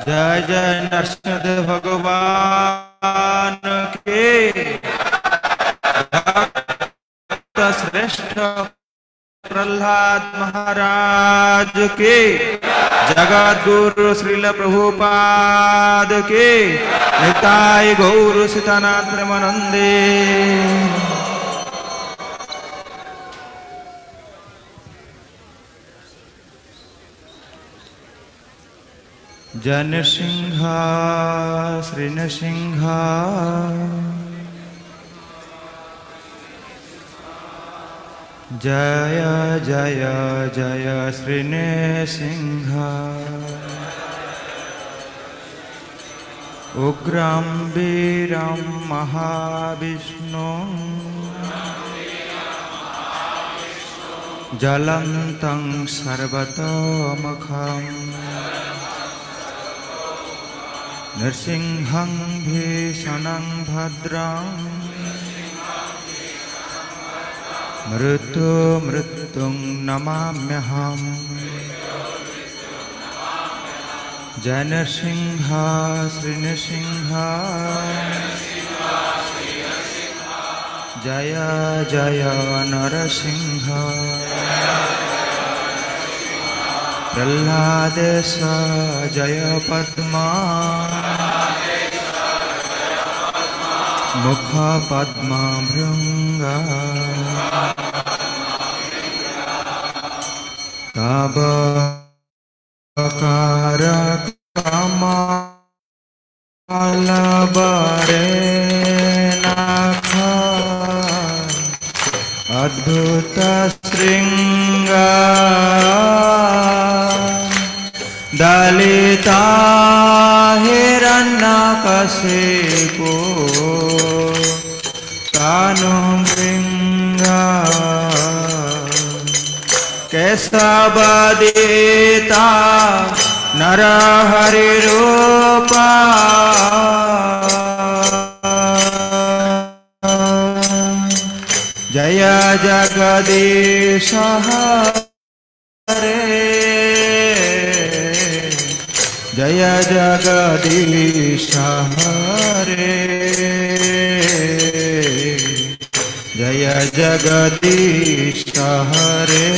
जय जय नरसिंह भगवान के। श्रेष्ठ प्रहलाद महाराज के। जगत गुरु श्रील प्रभुपाद के। निताय गौर सीतानाथ प्रेमानंदे जनसिंहा श्रीनसिंहा जय जय जय श्रीनसिंहा उग्रं वीरम महाविष्णु। ज्वलन्तं सर्वतोमुखम्। नृसिंहं भीषणं भद्रं। मृत्यु मृत्युं नमाम्यहम्। जय नृसिंह श्रीनृसिंह जय जय नरसिंह प्रह्लादेश जय पद्मा मुख पद्मा भृङ्ग तव कार नाथ अद्भुत शृङ्ग दलिता हिरण्यकशिपो भृङ्ग केशवदिता नरहरिरूपा जय जगदीश हरे। जय जगदीश हरे जय जगदीश हरे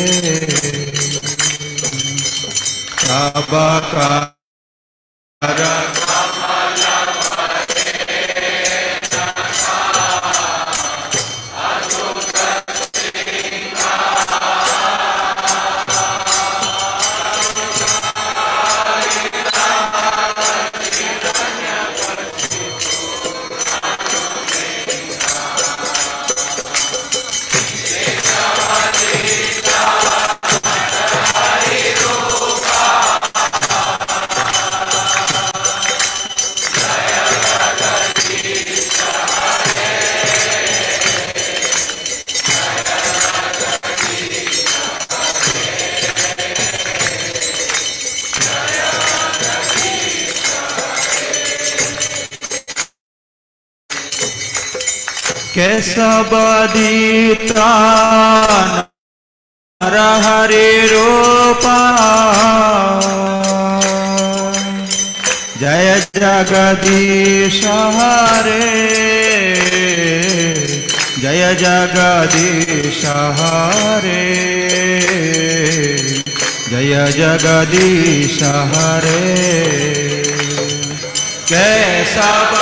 अबकार केशवदिता नरहरि रूपा। जय जगदीश हरे जय जगदीश हरे। जय जगदीश हरे। केशव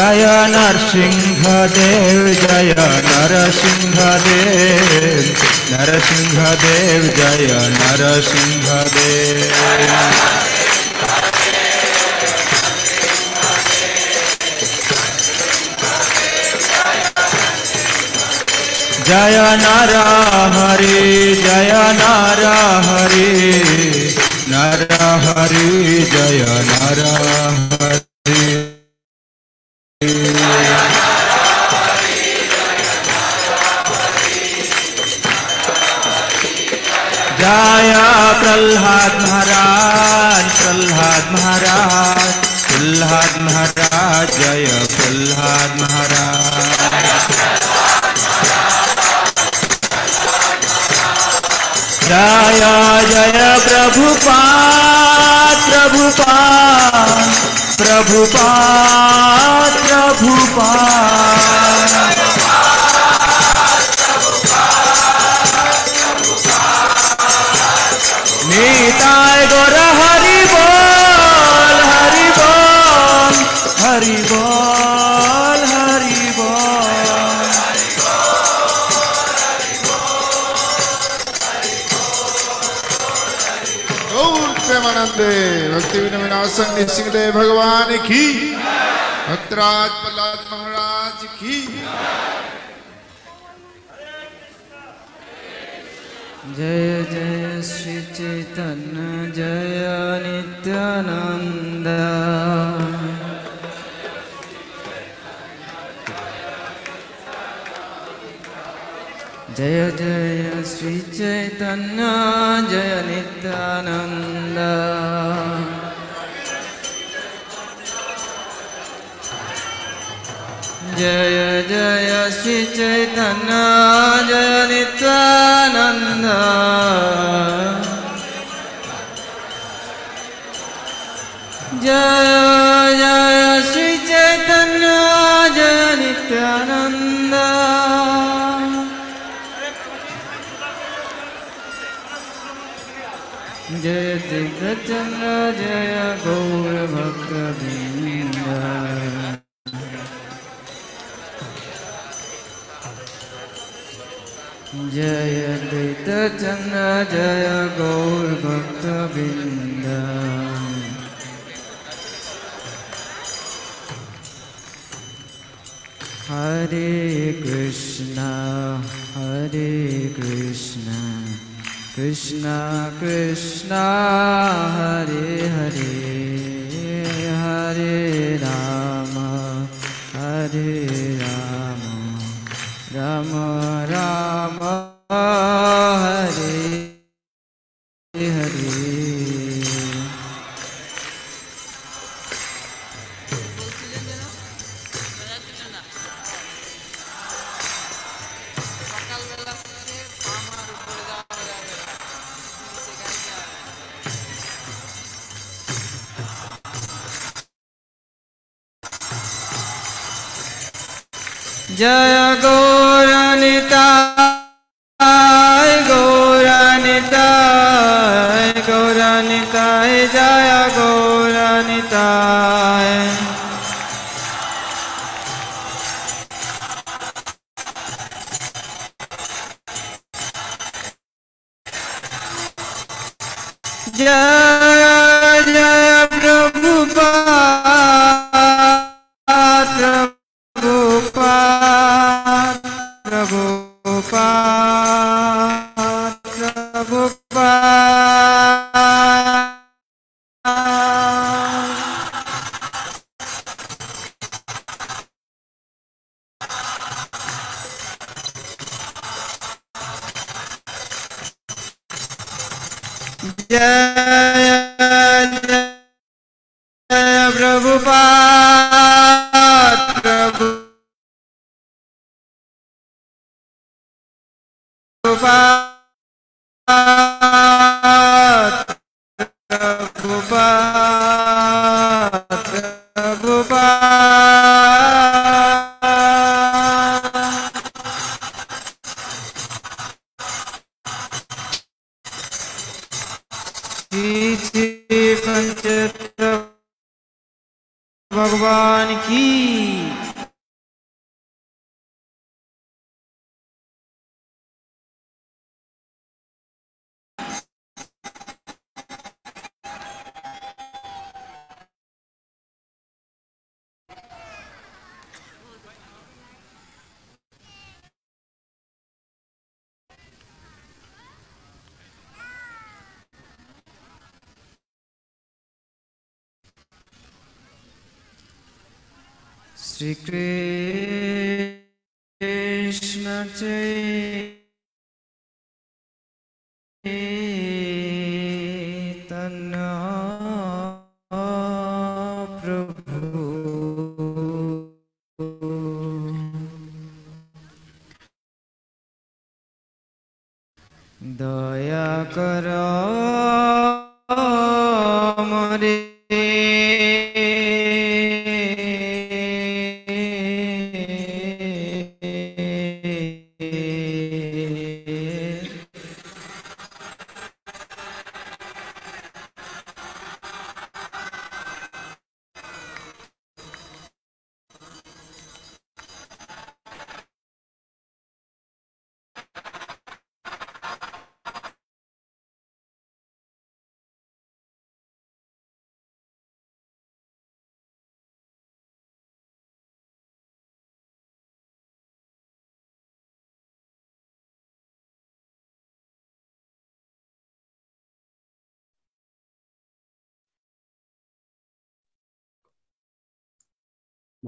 जय नरसिंह देव जय नरसिंह देव नरसिंह देव जय नरसिंह देव जय नर हरि जय नर हरि नर हरि जय नर पा प्रभु पा प्रभु पा प्रभु पा। नेता विनाशन सिंहदेव भगवान की। भक्तराज प्रहलाद जय जय श्री चैतन्य, जय नित्यानंद जय जय श्री चैतन्य, जय नित्यानंद जय दिग्गचंद्र जय जय द्वैतचंद्र जय गौर भक्त बिंद हरे कृष्णा हरे कृष्णा कृष्णा कृष्णा, हरे हरे हरे राम, हरे राम राम हरे जय गौरनिता Shri Krishna Chaitanya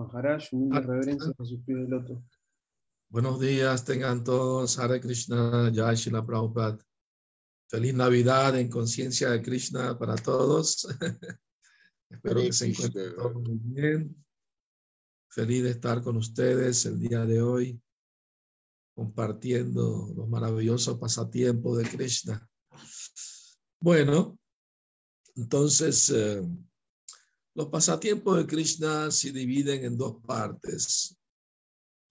Maharaj, humilde reverencia a sus pies de loto. Buenos días, tengan todos Hare Krishna, Jai Shila Prabhupada. Feliz Navidad en conciencia de Krishna para todos. Espero Hare que se encuentren todos muy bien. Feliz de estar con ustedes el día de hoy, compartiendo los maravillosos pasatiempos de Krishna. Bueno, entonces, eh, los pasatiempos de Krishna se dividen en dos partes.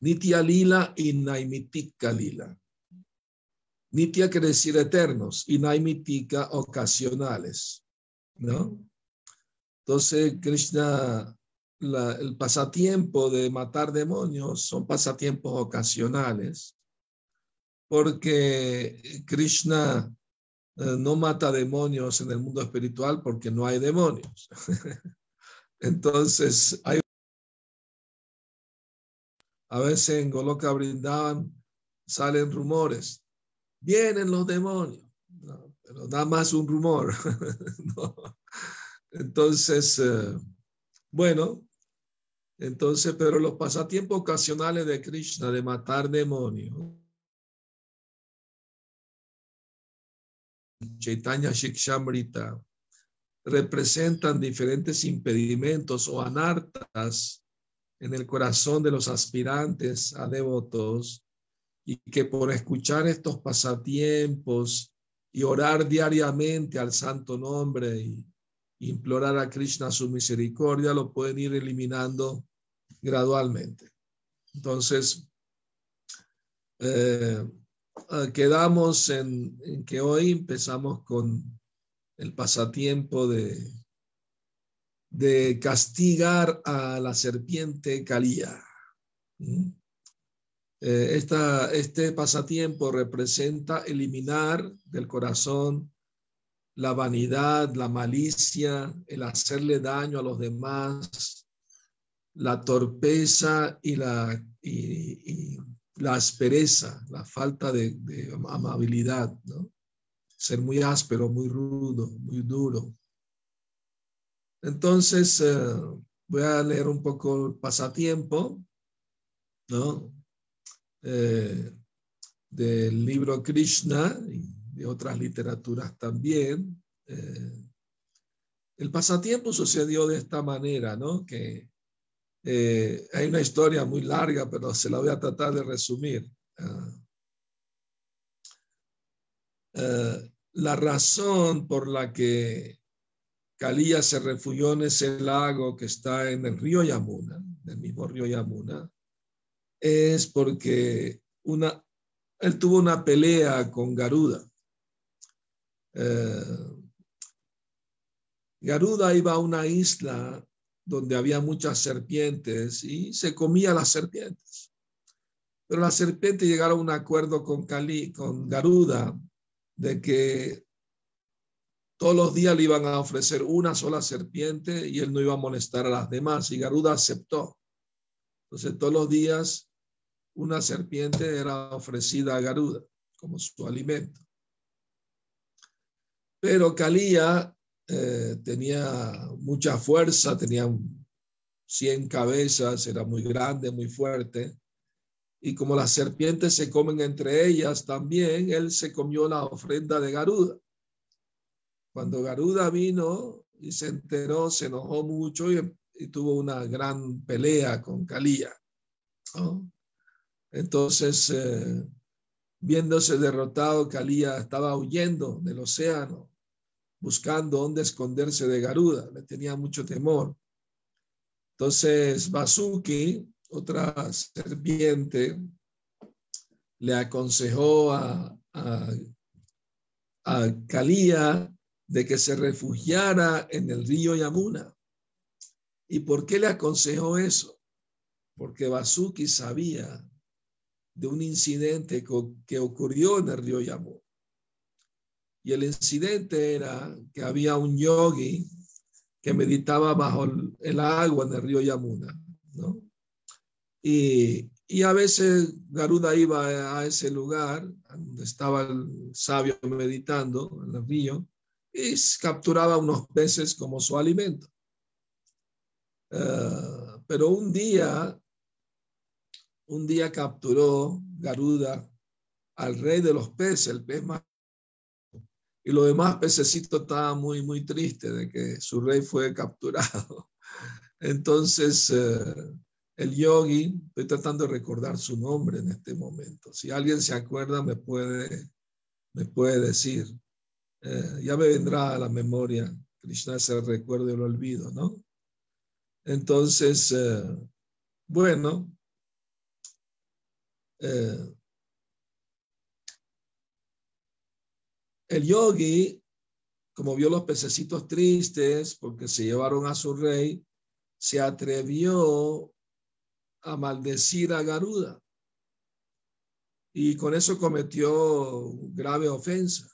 Nitya Lila y Naimitika Lila. Nitya quiere decir eternos y Naimitika ocasionales, ¿no? Entonces, Krishna, la- el pasatiempo de matar demonios son pasatiempos ocasionales, porque Krishna eh, no mata demonios en el mundo espiritual porque no hay demonios. Entonces, hay a veces en Goloka Brindavan salen rumores. Vienen los demonios. Pero nada más un rumor. Entonces, eh, bueno, entonces, pero los pasatiempos ocasionales de Krishna de matar demonios. Chaitanya Shikshamrita representan diferentes impedimentos o anartas en el corazón de los aspirantes a devotos y que por escuchar estos pasatiempos y orar diariamente al santo nombre y implorar a Krishna su misericordia, lo pueden ir eliminando gradualmente. Entonces, eh, quedamos en, en que hoy empezamos con el pasatiempo de, de castigar a la serpiente Calía. Eh, esta, este pasatiempo representa eliminar del corazón la vanidad, la malicia, el hacerle daño a los demás, la torpeza y la, y la aspereza, la falta de, de amabilidad, ¿no? Ser muy áspero, muy rudo, muy duro. Entonces, eh, voy a leer un poco el pasatiempo, ¿no? Eh, del libro Krishna y de otras literaturas también. Eh, el pasatiempo sucedió de esta manera, ¿no? Que hay una historia muy larga, pero se la voy a tratar de resumir. Ah, eh, la razón por la que Kalía se refugió en ese lago que está en el río Yamuna, del mismo río Yamuna, es porque una, él tuvo una pelea con Garuda. Eh, Garuda iba a una isla donde había muchas serpientes y se comía las serpientes. Pero las serpientes llegaron a un acuerdo con, Cali, con Garuda de que todos los días le iban a ofrecer una sola serpiente y él no iba a molestar a las demás. Y Garuda aceptó. Entonces todos los días una serpiente era ofrecida a Garuda como su alimento. Pero Calía eh, tenía mucha fuerza, tenía 100 cabezas, era muy grande, muy fuerte. Y como las serpientes se comen entre ellas también, él se comió la ofrenda de Garuda. Cuando Garuda vino y se enteró, se enojó mucho y, tuvo una gran pelea con Kalía. ¿no? Entonces, eh, viéndose derrotado, Kalía estaba huyendo del océano, buscando dónde esconderse de Garuda, le tenía mucho temor. Entonces, Basuki, otra serpiente, le aconsejó a, a, a Kalía de que se refugiara en el río Yamuna. ¿Y por qué le aconsejó eso? Porque Basuki sabía de un incidente que ocurrió en el río Yamuna. Y el incidente era que había un yogi que meditaba bajo el agua en el río Yamuna, ¿no? Y, a veces Garuda iba a ese lugar donde estaba el sabio meditando en el río y capturaba unos peces como su alimento. Uh, pero un día, un día capturó Garuda al rey de los peces, el pez más. Y los demás pececitos estaban muy, muy tristes de que su rey fue capturado. Entonces, uh, el yogi, estoy tratando de recordar su nombre en este momento. Si alguien se acuerda, me puede, me puede decir. Eh, ya me vendrá a la memoria. Krishna ese recuerdo y lo olvido, ¿no? Entonces, eh, bueno, eh, el yogi, como vio los pececitos tristes porque se llevaron a su rey, se atrevió a maldecir a Garuda. Y con eso cometió grave ofensa.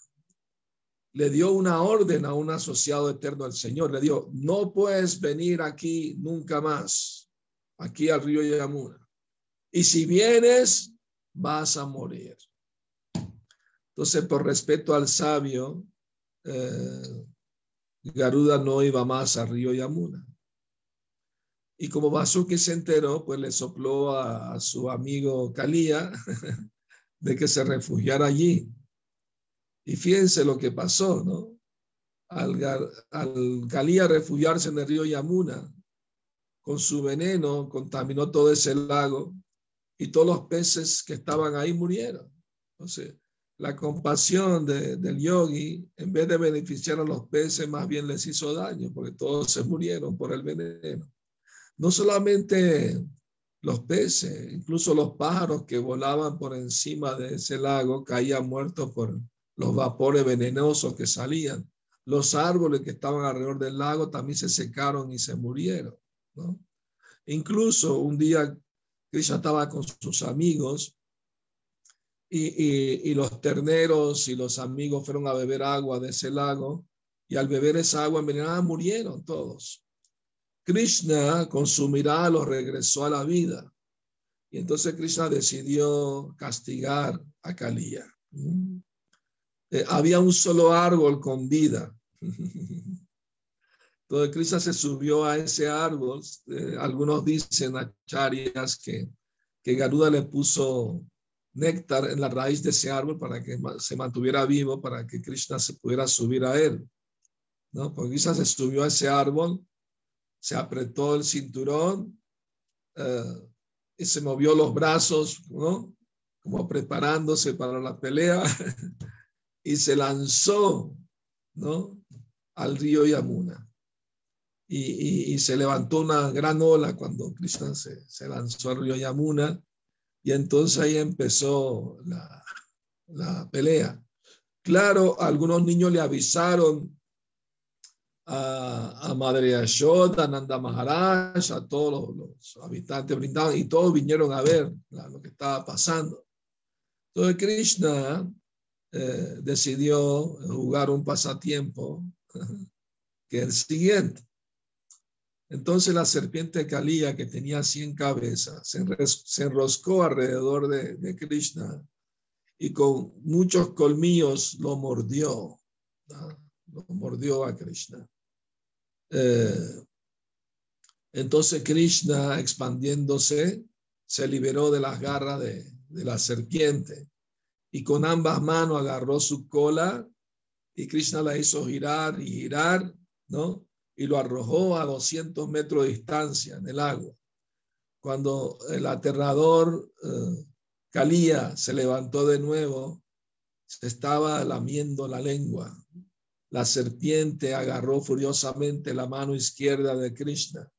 Le dio una orden a un asociado eterno del Señor. Le dio, no puedes venir aquí nunca más, aquí al río Yamuna. Y si vienes, vas a morir. Entonces, por respeto al sabio, eh, Garuda no iba más al río Yamuna. Y como Basuki se enteró, pues le sopló a, su amigo Kalía de que se refugiara allí. Y fíjense lo que pasó, ¿no? Al, al refugiarse en el río Yamuna, con su veneno contaminó todo ese lago y todos los peces que estaban ahí murieron. Entonces, la compasión de, del yogi, en vez de beneficiar a los peces, más bien les hizo daño, porque todos se murieron por el veneno no solamente los peces, incluso los pájaros que volaban por encima de ese lago caían muertos por los vapores venenosos que salían. Los árboles que estaban alrededor del lago también se secaron y se murieron. Incluso un día Krishna estaba con sus amigos y, y, los terneros y los amigos fueron a beber agua de ese lago y al beber esa agua envenenada murieron todos. Krishna con su mirada los regresó a la vida. Y entonces Krishna decidió castigar a Kalía. Eh, había un solo árbol con vida. Entonces Krishna se subió a ese árbol. Eh, algunos dicen a Charias que, que Garuda le puso néctar en la raíz de ese árbol para que se mantuviera vivo, para que Krishna se pudiera subir a él. ¿no? Porque Krishna se subió a ese árbol se apretó el cinturón uh, y se movió los brazos, ¿no? Como preparándose para la pelea y se lanzó, ¿no? Al río Yamuna. Y, se levantó una gran ola cuando Krishna se, se, lanzó al río Yamuna y entonces ahí empezó la, la pelea. Claro, algunos niños le avisaron a, a Madre Yashoda, a Nanda Maharaj, a todos los, los habitantes brindaban y todos vinieron a ver la, lo que estaba pasando. Entonces Krishna eh, decidió jugar un pasatiempo que es el siguiente. Entonces la serpiente Kalía, que tenía 100 cabezas, se, se enroscó alrededor de, de, Krishna y con muchos colmillos lo mordió. ¿no? Lo mordió a Krishna. Eh, entonces Krishna, expandiéndose, se liberó de las garras de, la serpiente y con ambas manos agarró su cola y Krishna la hizo girar y girar, ¿no? y lo arrojó a 200 metros de distancia en el agua. Cuando el aterrador eh, se levantó de nuevo, se estaba lamiendo la lengua. La serpiente agarró furiosamente la mano izquierda de Krishna.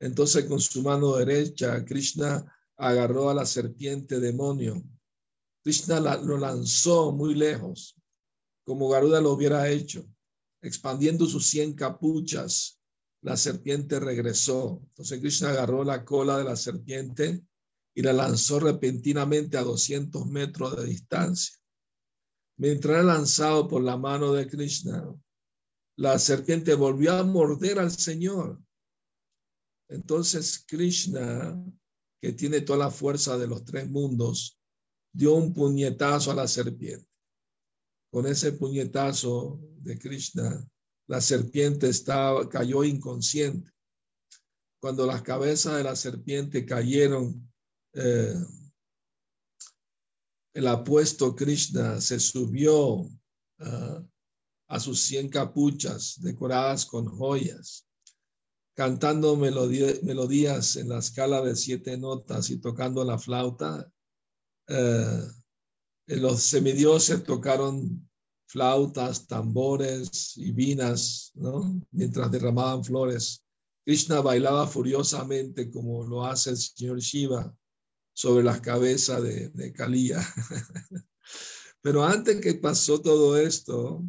Entonces con su mano derecha, Krishna agarró a la serpiente demonio. Krishna lo lanzó muy lejos, como Garuda lo hubiera hecho. Expandiendo sus cien capuchas, la serpiente regresó. Entonces Krishna agarró la cola de la serpiente y la lanzó repentinamente a 200 metros de distancia. Mientras lanzado por la mano de Krishna, la serpiente volvió a morder al Señor. Entonces Krishna, que tiene toda la fuerza de los tres mundos, dio un puñetazo a la serpiente. Con ese puñetazo de Krishna, la serpiente estaba, cayó inconsciente. Cuando las cabezas de la serpiente cayeron, eh, el apuesto Krishna se subió ah, a sus cien capuchas decoradas con joyas, cantando melodía- melodías en la escala de siete notas y tocando la flauta. Eh, los semidioses tocaron flautas, tambores y vinas. Mientras derramaban flores. Krishna bailaba furiosamente como lo hace el señor Shiva sobre las cabezas de, de Kaliya. Pero antes que pasó todo esto,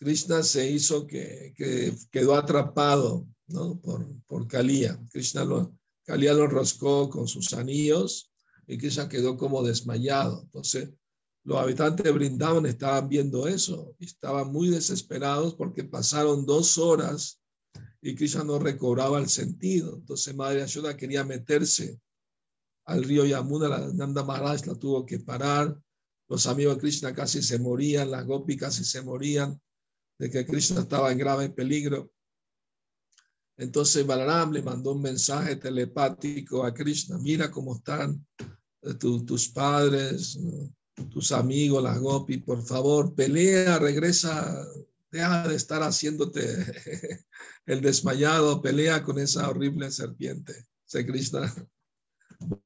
Krishna se hizo que, que quedó atrapado ¿no? por, por Kaliya. Krishna lo, Kaliya lo roscó con sus anillos y Krishna quedó como desmayado. Entonces, los habitantes de Brindavan estaban viendo eso y estaban muy desesperados porque pasaron dos horas y Krishna no recobraba el sentido. Entonces, Madre Ashoda quería meterse al río Yamuna, la Nanda Maharaj la tuvo que parar. Los amigos de Krishna casi se morían, las gopis casi se morían de que Krishna estaba en grave peligro. Entonces Balaram le mandó un mensaje telepático a Krishna, mira cómo están eh, tu- tus padres, tus amigos, las gopis, por favor, pelea, regresa, deja de estar haciéndote el desmayado, pelea con esa horrible serpiente. Se Krishna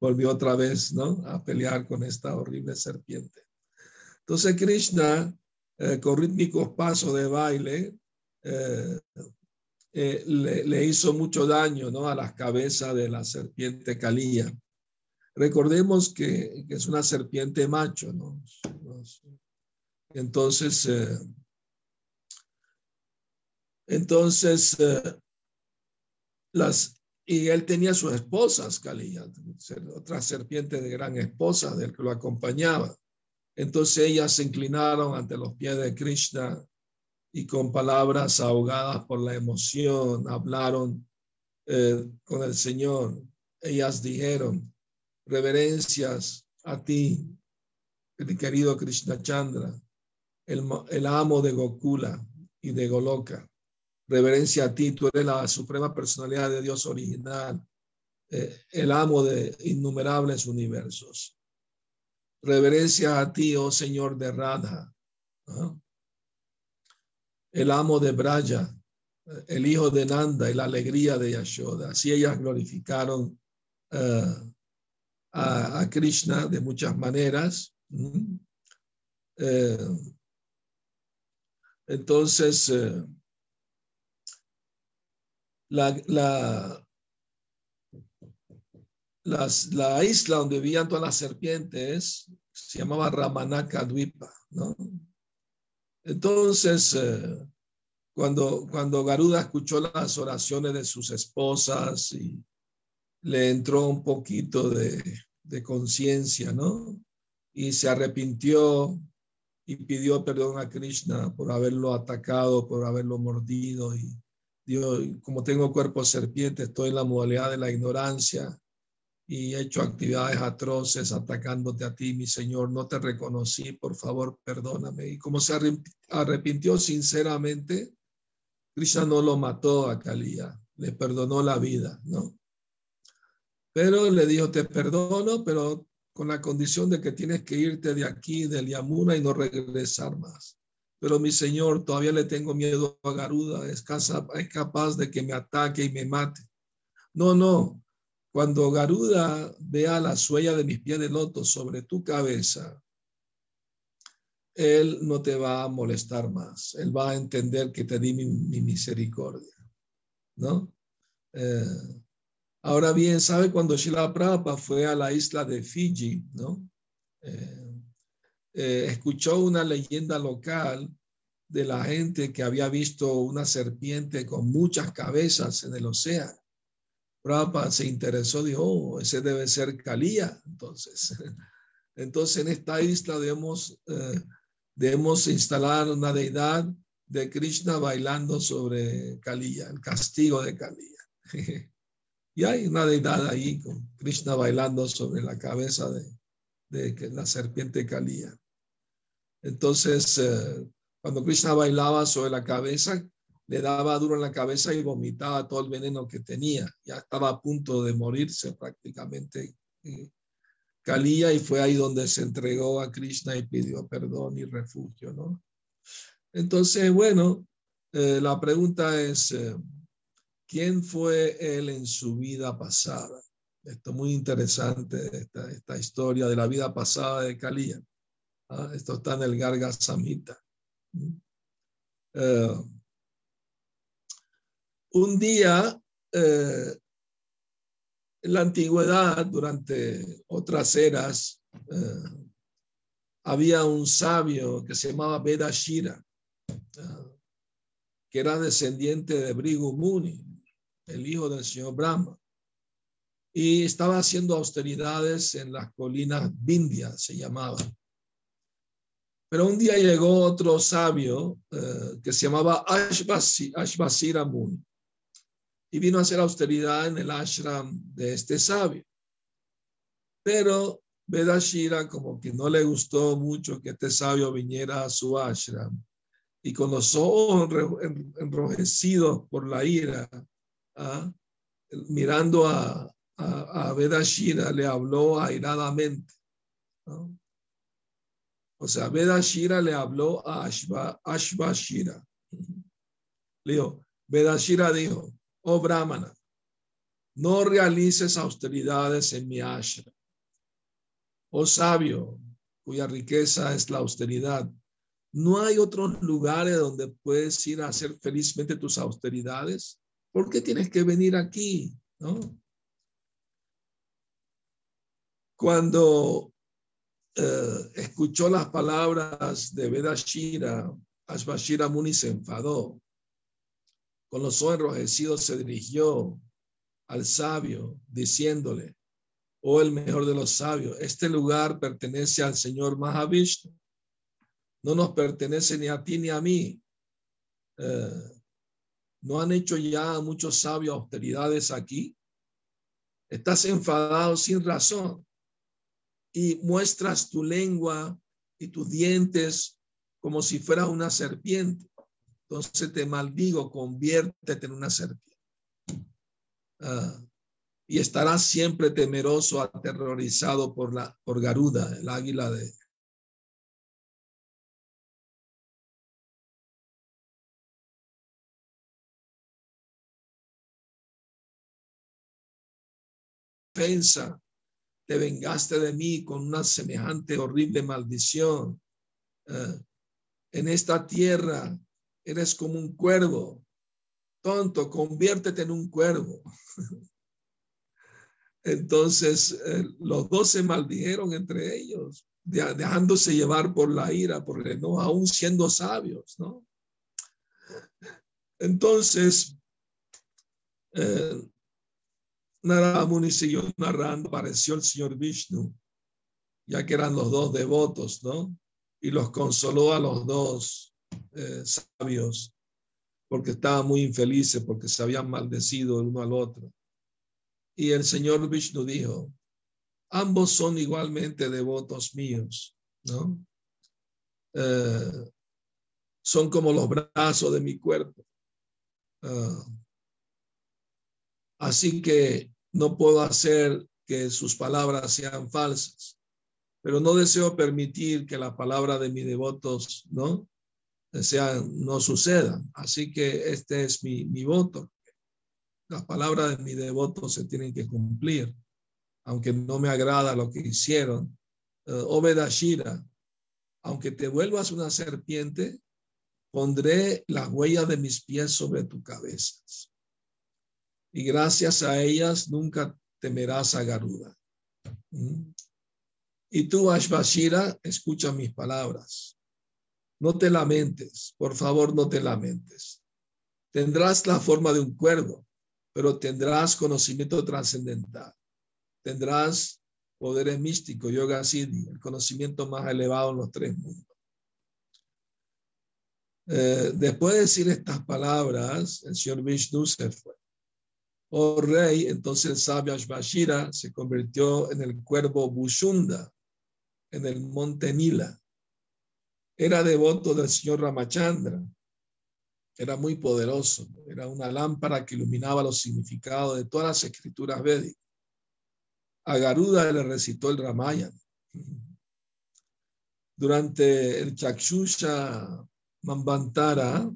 volvió otra vez, ¿no? A pelear con esta horrible serpiente. Entonces Krishna, eh, con rítmicos pasos de baile, eh, eh, le, hizo mucho daño, ¿no? A las cabezas de la serpiente Calía. Recordemos que, que es una serpiente macho, ¿no? Entonces, entonces, las, y él tenía sus esposas, Calía, otra serpiente de gran esposa del que lo acompañaba. Entonces ellas se inclinaron ante los pies de Krishna y con palabras ahogadas por la emoción hablaron eh, con el Señor. Ellas dijeron, reverencias a ti, mi querido Krishna Chandra, el, el amo de Gokula y de Goloka. Reverencia a ti, tú eres la suprema personalidad de Dios original, eh, el amo de innumerables universos. Reverencia a ti, oh Señor de Radha, el amo de Braya, eh, el hijo de Nanda y la alegría de Yashoda. Así ellas glorificaron eh, a, Krishna de muchas maneras. Entonces, la, la, las- la isla donde vivían todas las serpientes se llamaba Ramanaka Dvipa, ¿no? Entonces, eh, cuando, cuando Garuda escuchó las oraciones de sus esposas y le entró un poquito de, de conciencia, ¿no? Y se arrepintió y pidió perdón a Krishna por haberlo atacado, por haberlo mordido. Y Dios, como tengo cuerpo serpiente, estoy en la modalidad de la ignorancia y he hecho actividades atroces atacándote a ti, mi Señor. No te reconocí, por favor, perdóname. Y como se arrep- arrepintió sinceramente, Krishna no lo mató a Kalía, le perdonó la vida, ¿no? Pero le dijo, te perdono, pero con la condición de que tienes que irte de aquí, del Yamuna, y no regresar más. Pero mi Señor, todavía le tengo miedo a Garuda, es, capaz de que me ataque y me mate. No, no, cuando Garuda vea la suella de mis pies de loto sobre tu cabeza, él no te va a molestar más. Él va a entender que te di mi, mi misericordia, ¿no? Eh, ahora bien, ¿sabe cuando Shila Prabhupada fue a la isla de Fiji, ¿no? Eh, eh, escuchó una leyenda local de la gente que había visto una serpiente con muchas cabezas en el océano. Prabhupada se interesó, dijo, oh, ese debe ser Kalía. Entonces, entonces en esta isla debemos, eh, debemos instalar una deidad de Krishna bailando sobre Kalía, el castigo de Kalía. y hay una deidad ahí con Krishna bailando sobre la cabeza de, de que- la serpiente Kalía. Entonces, eh, cuando Krishna bailaba sobre la cabeza, le daba duro en la cabeza y vomitaba todo el veneno que tenía. Ya estaba a punto de morirse prácticamente. Kalía y fue ahí donde se entregó a Krishna y pidió perdón y refugio, ¿no? Entonces, bueno, eh, la pregunta es, eh, ¿quién fue él en su vida pasada? Esto es muy interesante, esta, esta historia de la vida pasada de Kalía. Ah, Esto está en el Garga Samhita. Eh, un día, eh, en la antigüedad, durante otras eras, eh, había un sabio que se llamaba Vedashira, eh, que era descendiente de Brigu Muni, el hijo del señor Brahma, y estaba haciendo austeridades en las colinas Vindhya, se llamaban. Pero un día llegó otro sabio eh, que se llamaba Ashvasi- Ashvasira Muni y vino a hacer austeridad en el ashram de este sabio. Pero Vedashira como que no le gustó mucho que este sabio viniera a su ashram y con los ojos enrojecidos por la ira, ¿ah? mirando a, a, a Vedashira, le habló airadamente. O sea, Vedashira le habló a Ashva, Ashvashira. Le dijo, Vedashira dijo, oh Brahmana, no realices austeridades en mi ashram. Oh sabio, cuya riqueza es la austeridad, ¿no hay otros lugares donde puedes ir a hacer felizmente tus austeridades? ¿Por qué tienes que venir aquí? ¿No? Cuando eh, escuchó las palabras de Vedashira, Ashvashira Muni se enfadó. Con los ojos enrojecidos se dirigió al sabio diciéndole, oh el mejor de los sabios, este lugar pertenece al Señor Mahavishnu, no nos pertenece ni a ti ni a mí. Eh, ¿No han hecho ya muchos sabios austeridades aquí? Estás enfadado sin razón y muestras tu lengua y tus dientes como si fueras una serpiente. Entonces te maldigo, conviértete en una serpiente. Ah, y estarás siempre temeroso, aterrorizado por la por Garuda, el águila de defensa. Te vengaste de mí con una semejante horrible maldición. Ah, en esta tierra eres como un cuervo. Tonto, conviértete en un cuervo. Entonces eh, los dos se maldijeron entre ellos, de- dejándose llevar por la ira, por el enojo, aún siendo sabios, ¿no? Entonces, eh, Narada Muni siguió narrando, apareció el señor Vishnu, ya que eran los dos devotos, ¿no? Y los consoló a los dos eh, sabios, porque estaban muy infelices, porque se habían maldecido el uno al otro. Y el señor Vishnu dijo, ambos son igualmente devotos míos, ¿no? Eh, son como los brazos de mi cuerpo. Ah, así que no puedo hacer que sus palabras sean falsas, pero no deseo permitir que la palabra de mis devotos, ¿no? sea, no suceda. Así que este es mi, voto. Las palabras de mi devoto se tienen que cumplir, aunque no me agrada lo que hicieron. Uh, Obedashira, aunque te vuelvas una serpiente, pondré las huellas de mis pies sobre tu cabeza. Y gracias a ellas nunca temerás a Garuda. ¿Mm? Y tú, Ashbashira, escucha mis palabras. No te lamentes, por favor, no te lamentes. Tendrás la forma de un cuervo, pero tendrás conocimiento trascendental. Tendrás poderes místicos, yoga siddhi, el conocimiento más elevado en los tres mundos. Eh, después de decir estas palabras, el señor Vishnu se fue. Oh rey, entonces el sabio Ashbashira se convirtió en el cuervo Bushunda, en el monte Nila. Era devoto del señor Ramachandra. Era muy poderoso. Era una lámpara que iluminaba los significados de todas las escrituras védicas. A Garuda le recitó el Ramayana. Durante el Chakshusha Mambantara,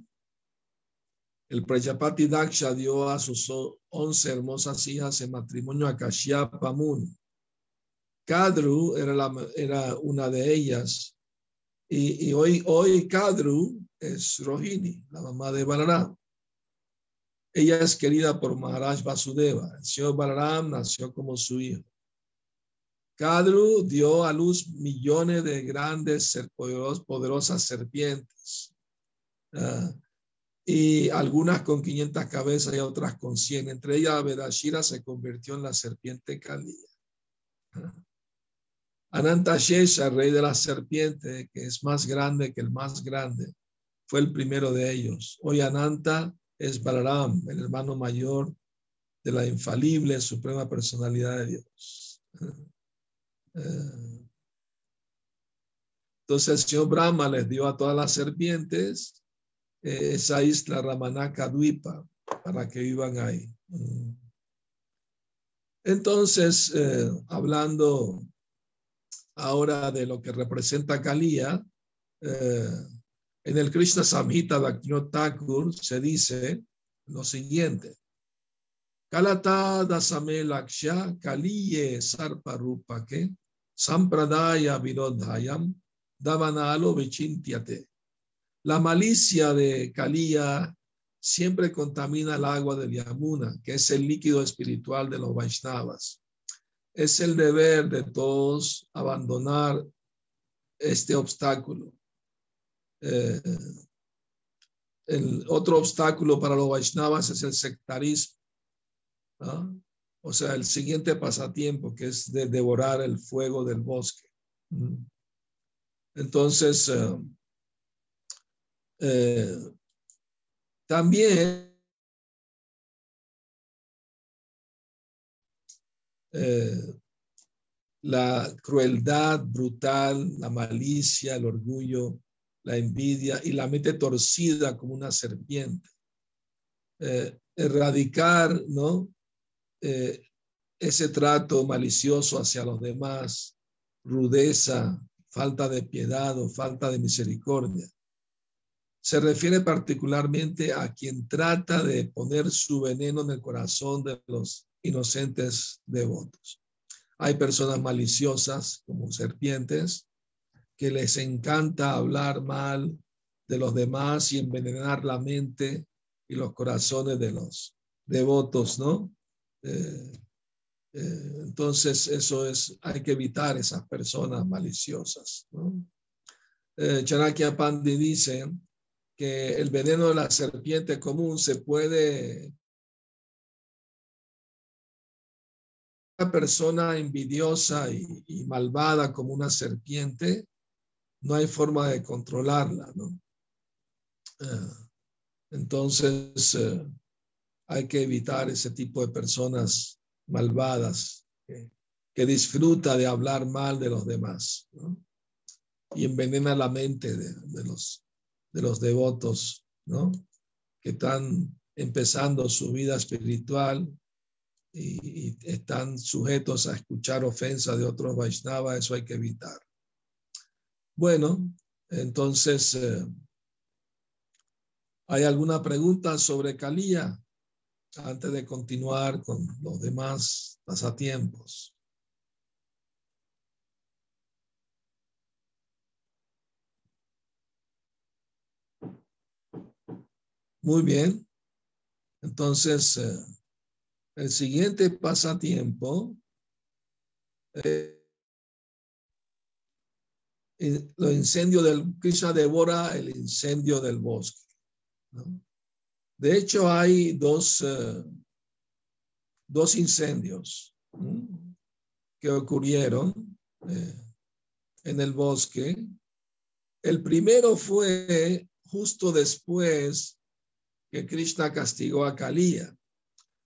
el Prajapati Daksha dio a sus once hermosas hijas en matrimonio a Kashyapa Muni. Kadru era, una de ellas. Y, hoy, Kadru es Rohini, la mamá de Balaram. Ella es querida por Maharaj Vasudeva. El señor Balaram nació como su hijo. Kadru dio a luz millones de grandes, poderos, poderosas serpientes. Uh, y algunas con 500 cabezas y otras con 100. Entre ellas, Vedashira se convirtió en la serpiente Kaliya. Anantashesha, rey de la serpiente, que es más grande que el más grande, fue el primero de ellos. Hoy Ananta es Balaram, el hermano mayor de la infalible suprema personalidad de Dios. Entonces el señor Brahma les dio a todas las serpientes esa isla Ramanaka Dwipa para que vivan ahí. Entonces, eh, hablando ahora de lo que representa Kaliya, eh, en el Krishna Samhita Bhaktivinoda Thakur se dice lo siguiente. Kalata dasame laksha kaliye sarparupake sampradaya virodhayam davanalo vichintiate. La malicia de Kaliya siempre contamina el agua del Yamuna, que es el líquido espiritual de los Vaishnavas. Es el deber de todos abandonar este obstáculo. Eh, el otro obstáculo para los Vaishnavas es el sectarismo. O sea, el siguiente pasatiempo, que es de devorar el fuego del bosque. Entonces, eh, eh, también eh, la crueldad brutal, la malicia, el orgullo, la envidia y la mente torcida como una serpiente. Eh, erradicar, ¿no? Ese trato malicioso hacia los demás, rudeza, falta de piedad o falta de misericordia se refiere particularmente a quien trata de poner su veneno en el corazón de los inocentes devotos. Hay personas maliciosas como serpientes que les encanta hablar mal de los demás y envenenar la mente y los corazones de los devotos, ¿no? Eh, eh, entonces, eso es, hay que evitar esas personas maliciosas, ¿no? Eh, Chanakya Pandi dice que el veneno de la serpiente común se puede una persona envidiosa y, malvada como una serpiente, no hay forma de controlarla, ¿no? Ah, entonces, eh, hay que evitar ese tipo de personas malvadas que, disfruta de hablar mal de los demás. Y envenena la mente de, de los de los devotos, ¿no? Que están empezando su vida espiritual y, están sujetos a escuchar ofensas de otros Vaishnavas, eso hay que evitar. Bueno, entonces, eh, ¿Hay alguna pregunta sobre Calía antes de continuar con los demás pasatiempos? Muy bien. Entonces, eh, el siguiente pasatiempo, eh, eh, los incendios del Krishna devora el incendio del bosque. De hecho, hay dos, eh, dos incendios que ocurrieron en el bosque. El primero fue justo después que Krishna castigó a Kalía.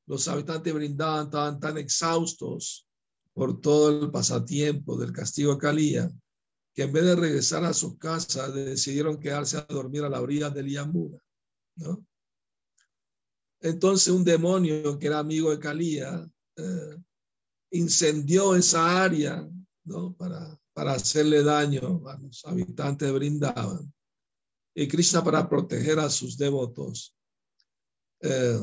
Los habitantes de Brindavan estaban tan exhaustos por todo el pasatiempo del castigo a Kalía que en vez de regresar a sus casas decidieron quedarse a dormir a la orilla del Yamuna. Entonces un demonio que era amigo de Kalía eh, incendió esa área para, para hacerle daño a los habitantes de Brindavan. Y Krishna para proteger a sus devotos eh,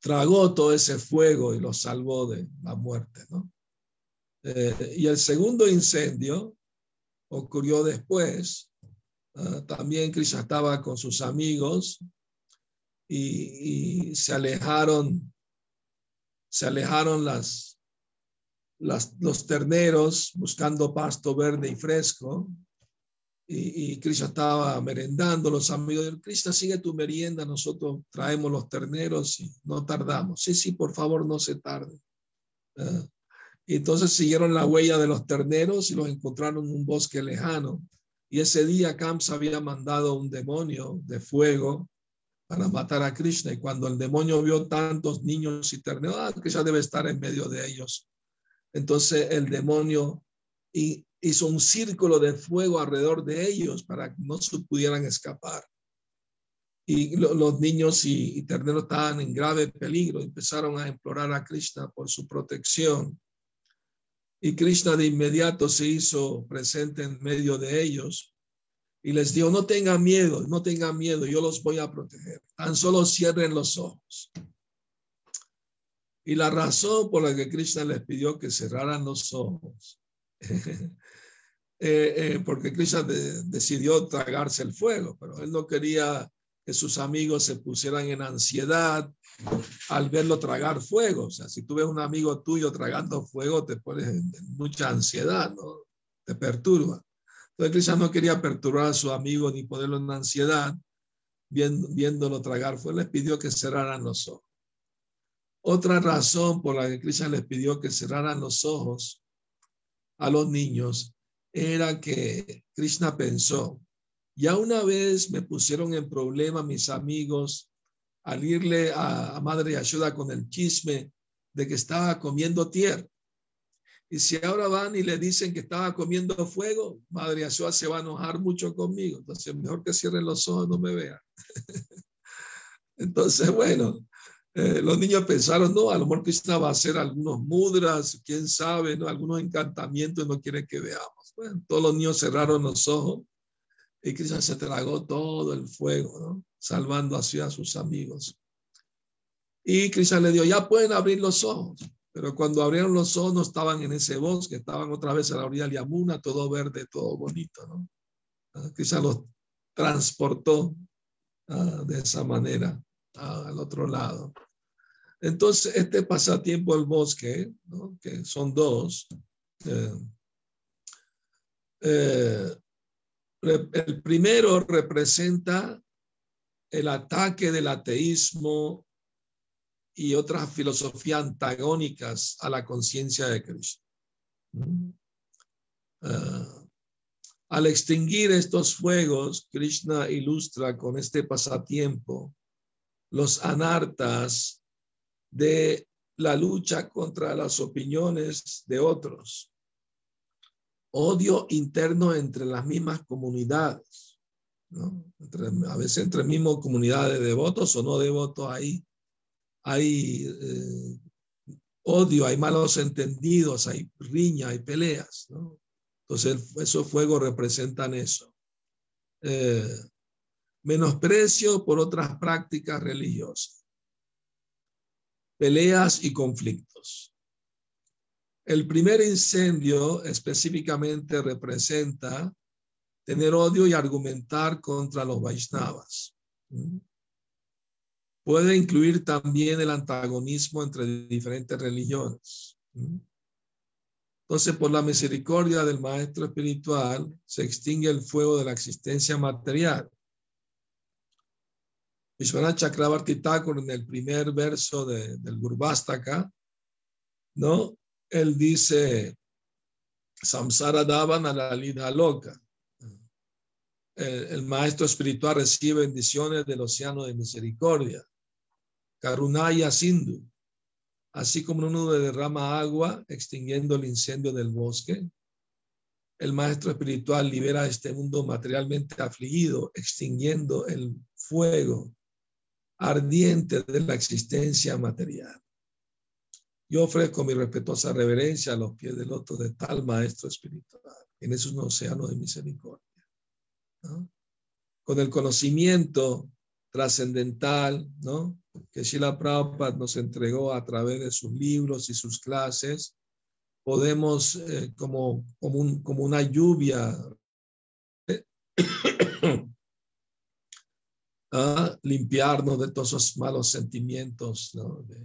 tragó todo ese fuego y los salvó de la muerte. ¿no? Eh, y el segundo incendio ocurrió después. Uh, también Krishna estaba con sus amigos y, se alejaron, se alejaron las, los terneros buscando pasto verde y fresco. Y, y Krishna estaba merendando, los amigos de Krishna, sigue tu merienda, nosotros traemos los terneros y no tardamos. Sí, sí, por favor, no se tarde. Y entonces siguieron la huella de los terneros y los encontraron en un bosque lejano. Y ese día Kamsa había mandado un demonio de fuego para matar a Krishna. Y cuando el demonio vio tantos niños y terneros, ah, Krishna debe estar en medio de ellos. Entonces el demonio hizo un círculo de fuego alrededor de ellos para que no se pudieran escapar. Y lo, los niños y, y terneros estaban en grave peligro. Empezaron a implorar a Krishna por su protección. Y Krishna de inmediato se hizo presente en medio de ellos y les dijo, no tengan miedo, no tengan miedo, yo los voy a proteger. Tan solo cierren los ojos. Y la razón por la que Krishna les pidió que cerraran los ojos, eh, eh, porque Krishna de, decidió tragarse el fuego, pero él no quería que sus amigos se pusieran en ansiedad al verlo tragar fuego. O sea, si tú ves un amigo tuyo tragando fuego, te pones en mucha ansiedad. Te perturba. Entonces, Krishna no quería perturbar a su amigo ni ponerlo en ansiedad, viéndolo tragar fuego. Les pidió que cerraran los ojos. Otra razón por la que Krishna les pidió que cerraran los ojos a los niños era que Krishna pensó, ya una vez me pusieron en problema mis amigos al irle a, a Madre Yashoda con el chisme de que estaba comiendo tierra. Y si ahora van y le dicen que estaba comiendo fuego, Madre Yashoda se va a enojar mucho conmigo. Entonces, mejor que cierren los ojos, no me vean. Entonces, bueno, eh, los niños pensaron, no, a lo mejor Krishna va a hacer algunos mudras, quién sabe, ¿no? algunos encantamientos, no quiere que veamos. Todos los niños cerraron los ojos y Krishna se tragó todo el fuego, ¿no? salvando así a sus amigos. Y Krishna le dijo, ya pueden abrir los ojos. Pero cuando abrieron los ojos no estaban en ese bosque, estaban otra vez a la orilla del Yamuna, todo verde, todo bonito. ¿no? Krishna los transportó uh, de esa manera al otro lado. Entonces, este pasatiempo del bosque, ¿no? que son dos, eh, eh, el primero representa el ataque del ateísmo y otras filosofías antagónicas a la conciencia de Cristo. Uh, al extinguir estos fuegos, Krishna ilustra con este pasatiempo los anartas de la lucha contra las opiniones de otros, odio interno entre las mismas comunidades, a veces entre mismas comunidades de devotos o no devotos hay, hay eh, odio, hay malos entendidos, hay riña, hay peleas, ¿no? Entonces esos fuegos representan eso. Menosprecio por otras prácticas religiosas, peleas y conflictos. El primer incendio específicamente representa tener odio y argumentar contra los Vaishnavas. Puede incluir también el antagonismo entre diferentes religiones. Entonces, por la misericordia del maestro espiritual, se extingue el fuego de la existencia material. Vishwanath Chakrabarti Thakur en el primer verso de, del Gurbastaka, ¿no? Él dice, Samsara daban a la lida loca. El, el, maestro espiritual recibe bendiciones del océano de misericordia. Karunaya Sindhu. Así como uno derrama agua extinguiendo el incendio del bosque, el maestro espiritual libera este mundo materialmente afligido, extinguiendo el fuego ardiente de la existencia material. Yo ofrezco mi respetuosa reverencia a los pies del loto de tal maestro espiritual. En es un océano de misericordia. Con el conocimiento trascendental, ¿no? Que Shila Prabhupada nos entregó a través de sus libros y sus clases, podemos eh, como, como, un, como, una lluvia a limpiarnos de todos esos malos sentimientos, de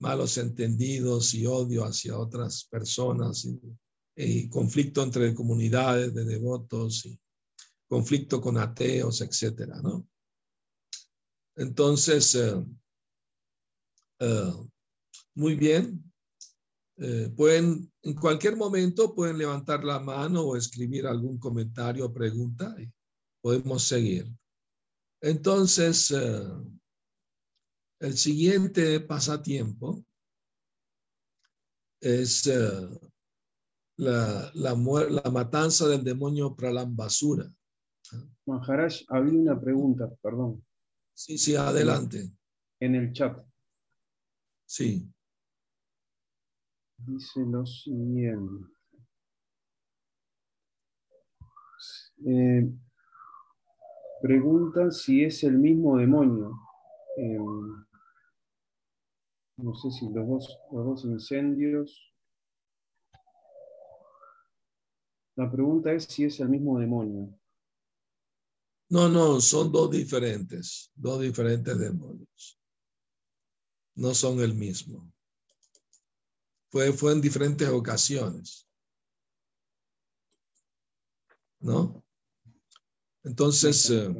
malos entendidos y odio hacia otras personas y, y conflicto entre comunidades de devotos y conflicto con ateos, etcétera, ¿no? Entonces, eh, eh, muy bien. Eh, pueden, en cualquier momento, pueden levantar la mano o escribir algún comentario o pregunta y podemos seguir. Entonces, el siguiente pasatiempo es la, la, la, matanza del demonio Pralambasura. Maharaj, había una pregunta, perdón. Sí, sí, adelante. En el chat. Sí. Dice lo siguiente. Eh, pregunta si es el mismo demonio. Eh, no sé si los dos, los dos incendios. La pregunta es si es el mismo demonio. No, no, son dos diferentes, dos diferentes demonios. No son el mismo. Fue, fue en diferentes ocasiones. ¿No? Entonces, eh,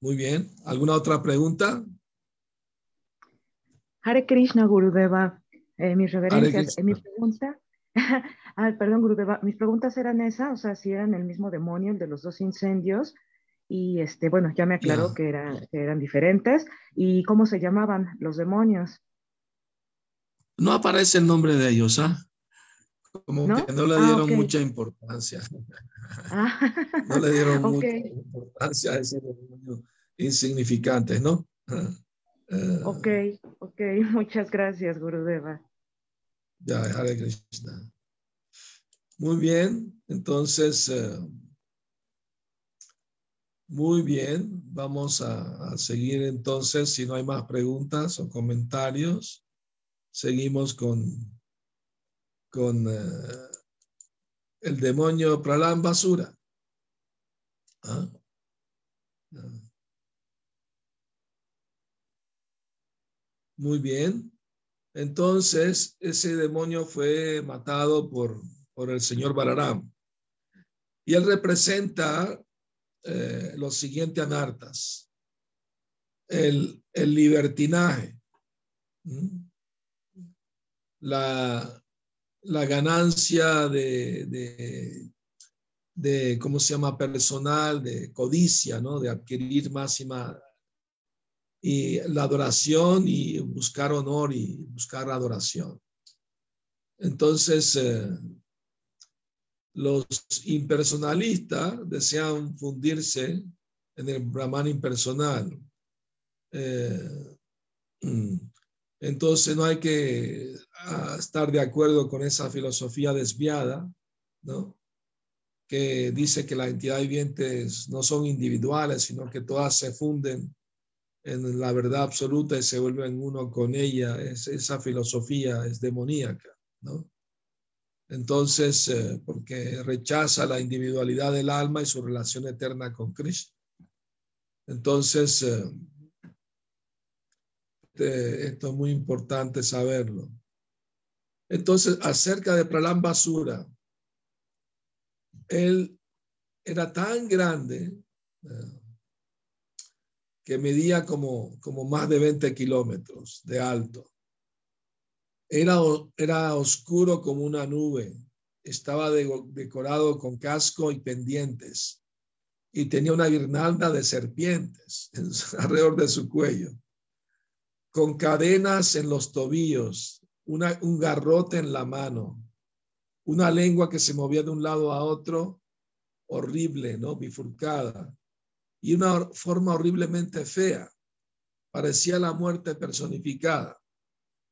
muy bien. ¿Alguna otra pregunta? Hare Krishna, Gurudeva. Eh, mis reverencias. Eh, mi pregunta ah, perdón, Gurudeva, mis preguntas eran esas, o sea, si eran el mismo demonio, el de los dos incendios, y este, bueno, ya me aclaró Ya. que, era- que eran diferentes, y cómo se llamaban los demonios. No aparece el nombre de ellos, ¿ah? Como ¿No? que no le Ah, dieron mucha importancia. Ah, No le dieron mucha importancia a ese demonio insignificante, ¿no? Ah, ok, ok, muchas gracias, Gurudeva. Ya, Hare Krishna. Muy bien, entonces, eh, muy bien, vamos a, a seguir entonces, si no hay más preguntas o comentarios, seguimos con, con eh, el demonio Pralam Basura. ¿Ah? Ah. Muy bien. Entonces, ese demonio fue matado por, por el señor Balaram. Y él representa eh, los siguientes anartas. El, el libertinaje, ¿m? la, la ganancia de, de, ¿cómo se llama?, personal, de codicia, ¿no? De adquirir más y más y la adoración y buscar honor y buscar adoración. Entonces, eh, los impersonalistas desean fundirse en el Brahman impersonal. Eh, mm, entonces no hay que ah, estar de acuerdo con esa filosofía desviada, ¿no? que dice que las entidades vivientes no son individuales, sino que todas se funden en la verdad absoluta y se vuelven uno con ella. Es, esa filosofía es demoníaca, ¿no? Entonces, eh, porque rechaza la individualidad del alma y su relación eterna con Cristo. Entonces, eh, este, esto es muy importante saberlo. Entonces, acerca de Pralam Basura, él era tan grande eh, que medía como, como más de 20 kilómetros de alto. Era, era oscuro como una nube, estaba decorado con casco y pendientes y tenía una guirnalda de serpientes alrededor de su cuello, con cadenas en los tobillos, un garrote en la mano, una lengua que se movía de un lado a otro, horrible, ¿no? Bifurcada, y una forma horriblemente fea. Parecía la muerte personificada.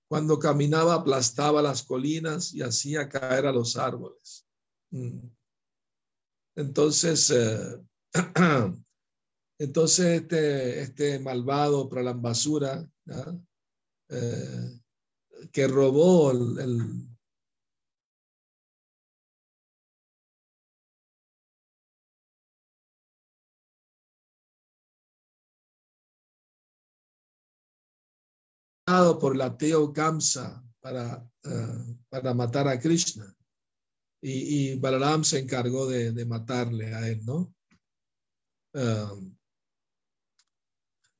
Cuando caminaba aplastaba las colinas y hacía caer a los árboles. Mm. Entonces, eh, entonces este, este malvado Pralambasura, eh, que robó el, por la Teo Kamsa para, uh, para matar a Krishna. Y, y Balaram se encargó de, de, matarle a él, ¿no? Uh,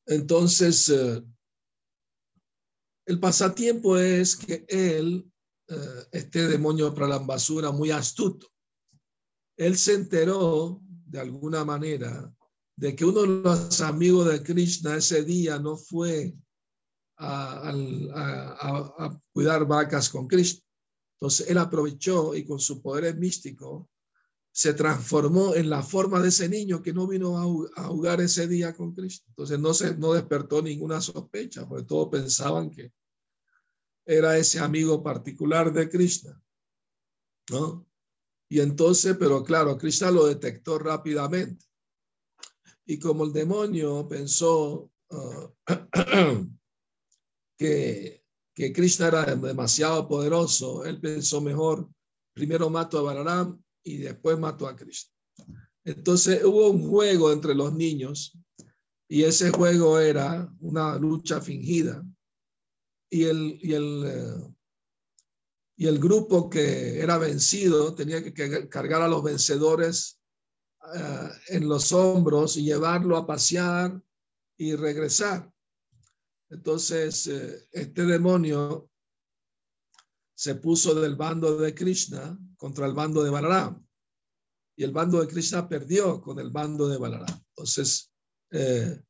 entonces, uh, el pasatiempo es que él, este demonio Pralambasura, muy astuto, él se enteró de alguna manera de que uno de los amigos de Krishna ese día no fue a, cuidar vacas con Cristo. Entonces él aprovechó y con su poder místico se transformó en la forma de ese niño que no vino a, jugar ese día con Cristo. Entonces no, se, no despertó ninguna sospecha, porque todos pensaban que era ese amigo particular de Krishna. ¿no? Y entonces, pero claro, Krishna lo detectó rápidamente. Y como el demonio pensó, uh, que, que Krishna era demasiado poderoso, él pensó mejor, primero mato a Balaram y después mato a Krishna. Entonces hubo un juego entre los niños y ese juego era una lucha fingida. Y el, y el, eh, y el grupo que era vencido tenía que cargar a los vencedores uh, en los hombros y llevarlo a pasear y regresar. Entonces, eh, este demonio se puso del bando de Krishna contra el bando de Balaram. Y el bando de Krishna perdió con el bando de Balaram. Entonces, eh,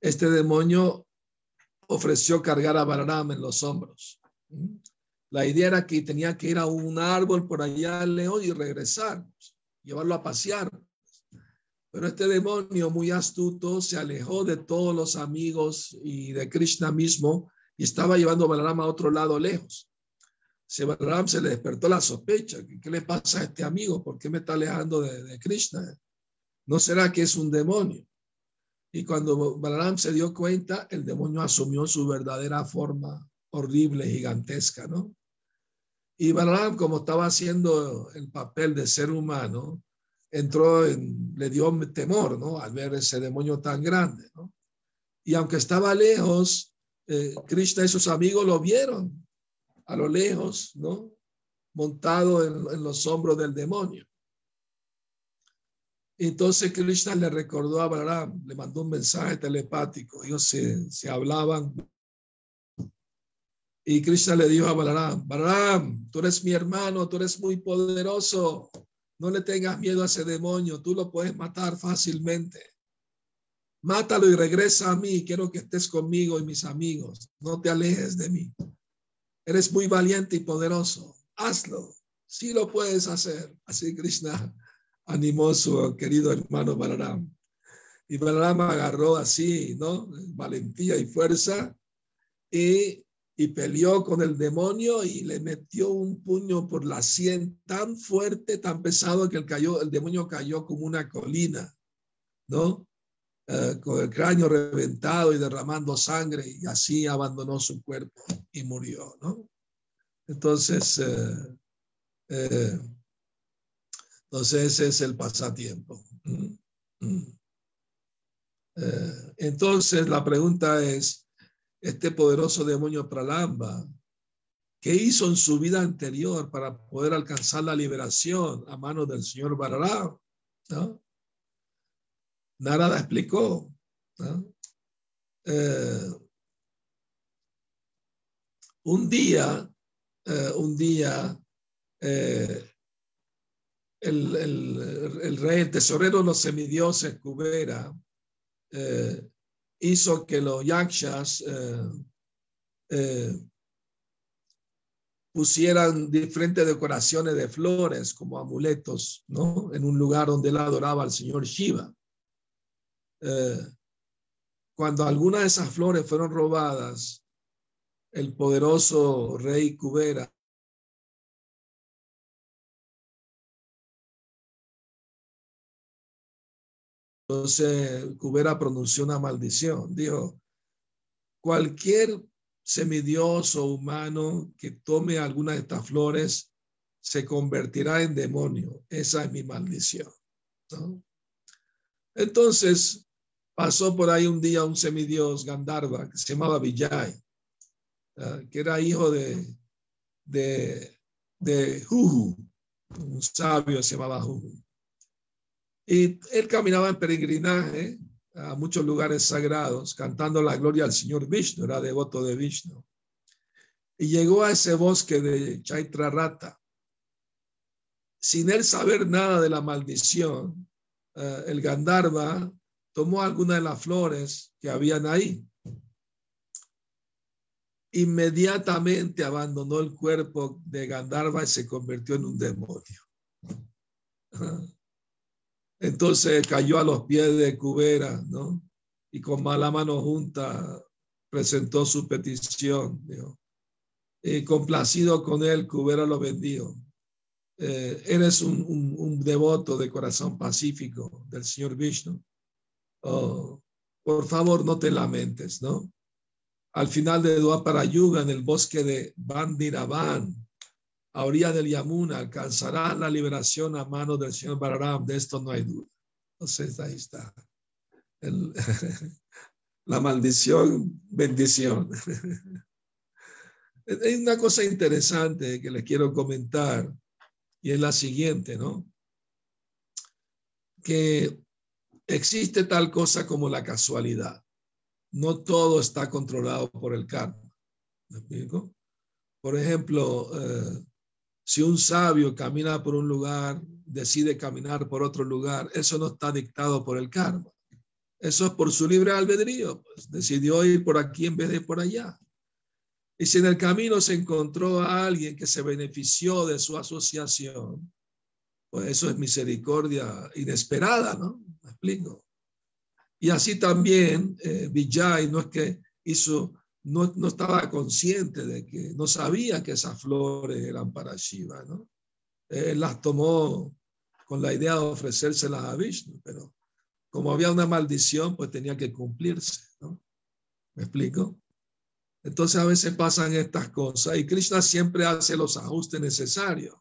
este demonio ofreció cargar a Balaram en los hombros. La idea era que tenía que ir a un árbol por allá al león y regresar, llevarlo a pasear. Pero este demonio muy astuto se alejó de todos los amigos y de Krishna mismo y estaba llevando a Balaram a otro lado lejos. Se Balaram se le despertó la sospecha. ¿Qué, le pasa a este amigo? ¿Por qué me está alejando de, de Krishna? ¿No será que es un demonio? Y cuando Balaram se dio cuenta, el demonio asumió su verdadera forma horrible, gigantesca, ¿no? Y Balaram, como estaba haciendo el papel de ser humano, entró en, le dio temor, ¿no? Al ver ese demonio tan grande, ¿no? Y aunque estaba lejos, eh, Krishna y sus amigos lo vieron a lo lejos, ¿no? Montado en, los hombros del demonio. Entonces Krishna le recordó a Balaram, le mandó un mensaje telepático, ellos se, se hablaban. Y Krishna le dijo a Balaram, Balaram, tú eres mi hermano, tú eres muy poderoso, no le tengas miedo a ese demonio, tú lo puedes matar fácilmente. Mátalo y regresa a mí, quiero que estés conmigo y mis amigos, no te alejes de mí. Eres muy valiente y poderoso, hazlo, sí lo puedes hacer. Así Krishna animó a su querido hermano Balaram. Y Balaram agarró así, ¿no? Valentía y fuerza y y peleó con el demonio y le metió un puño por la sien tan fuerte, tan pesado que el, cayó, el demonio cayó como una colina, ¿no? Eh, con el cráneo reventado y derramando sangre y así abandonó su cuerpo y murió, ¿no? Entonces, eh, eh, entonces ese es el pasatiempo. Mm, mm. entonces la pregunta es, este poderoso demonio Pralamba, ¿qué hizo en su vida anterior para poder alcanzar la liberación a manos del señor Barará? ¿no? Narada explicó. Eh, un día, eh, un día, eh, el, el, rey, el tesorero de los semidioses, Kubera, hizo que los yakshas pusieran diferentes decoraciones de flores como amuletos, ¿no? En un lugar donde él adoraba al señor Shiva. Eh, cuando algunas de esas flores fueron robadas, el poderoso rey Kubera Entonces Kubera pronunció una maldición. Dijo, cualquier semidioso humano que tome alguna de estas flores se convertirá en demonio. Esa es mi maldición. Entonces, pasó por ahí un día un semidios Gandharva que se llamaba Vijay, ah, que era hijo de, de, de Juju, un sabio se llamaba Juju. Y él caminaba en peregrinaje a muchos lugares sagrados, cantando la gloria al Señor Vishnu, era devoto de Vishnu. Y llegó a ese bosque de Chaitra Rata. Sin él saber nada de la maldición, ah, el Gandharva tomó alguna de las flores que habían ahí. Inmediatamente abandonó el cuerpo de Gandharva y se convirtió en un demonio. Entonces cayó a los pies de Cubera, ¿no? Y con mala mano junta presentó su petición. Y complacido con él, Cubera lo vendió. Eh, eres un, un, devoto de corazón pacífico del Señor Vishnu. Oh, por favor, no te lamentes, ¿no? Al final de para Yuga, en el bosque de Bandiraban, a orilla del Yamuna, alcanzará la liberación a manos del señor Balaram. De esto no hay duda. Entonces, ahí está. la maldición, bendición. Hay una cosa interesante que les quiero comentar y es la siguiente, ¿no? Que existe tal cosa como la casualidad. No todo está controlado por el karma. Por ejemplo, eh, si un sabio camina por un lugar, decide caminar por otro lugar, eso no está dictado por el karma. Eso es por su libre albedrío. Pues, decidió ir por aquí en vez de por allá. Y si en el camino se encontró a alguien que se benefició de su asociación, pues eso es misericordia inesperada, ¿no? Me explico. Y así también eh, Vijay no es que hizo, no, no, estaba consciente de que, no sabía que esas flores eran para Shiva, ¿no? Él las tomó con la idea de ofrecérselas a Vishnu, pero como había una maldición, pues tenía que cumplirse, ¿no? ¿Me explico? Entonces a veces pasan estas cosas y Krishna siempre hace los ajustes necesarios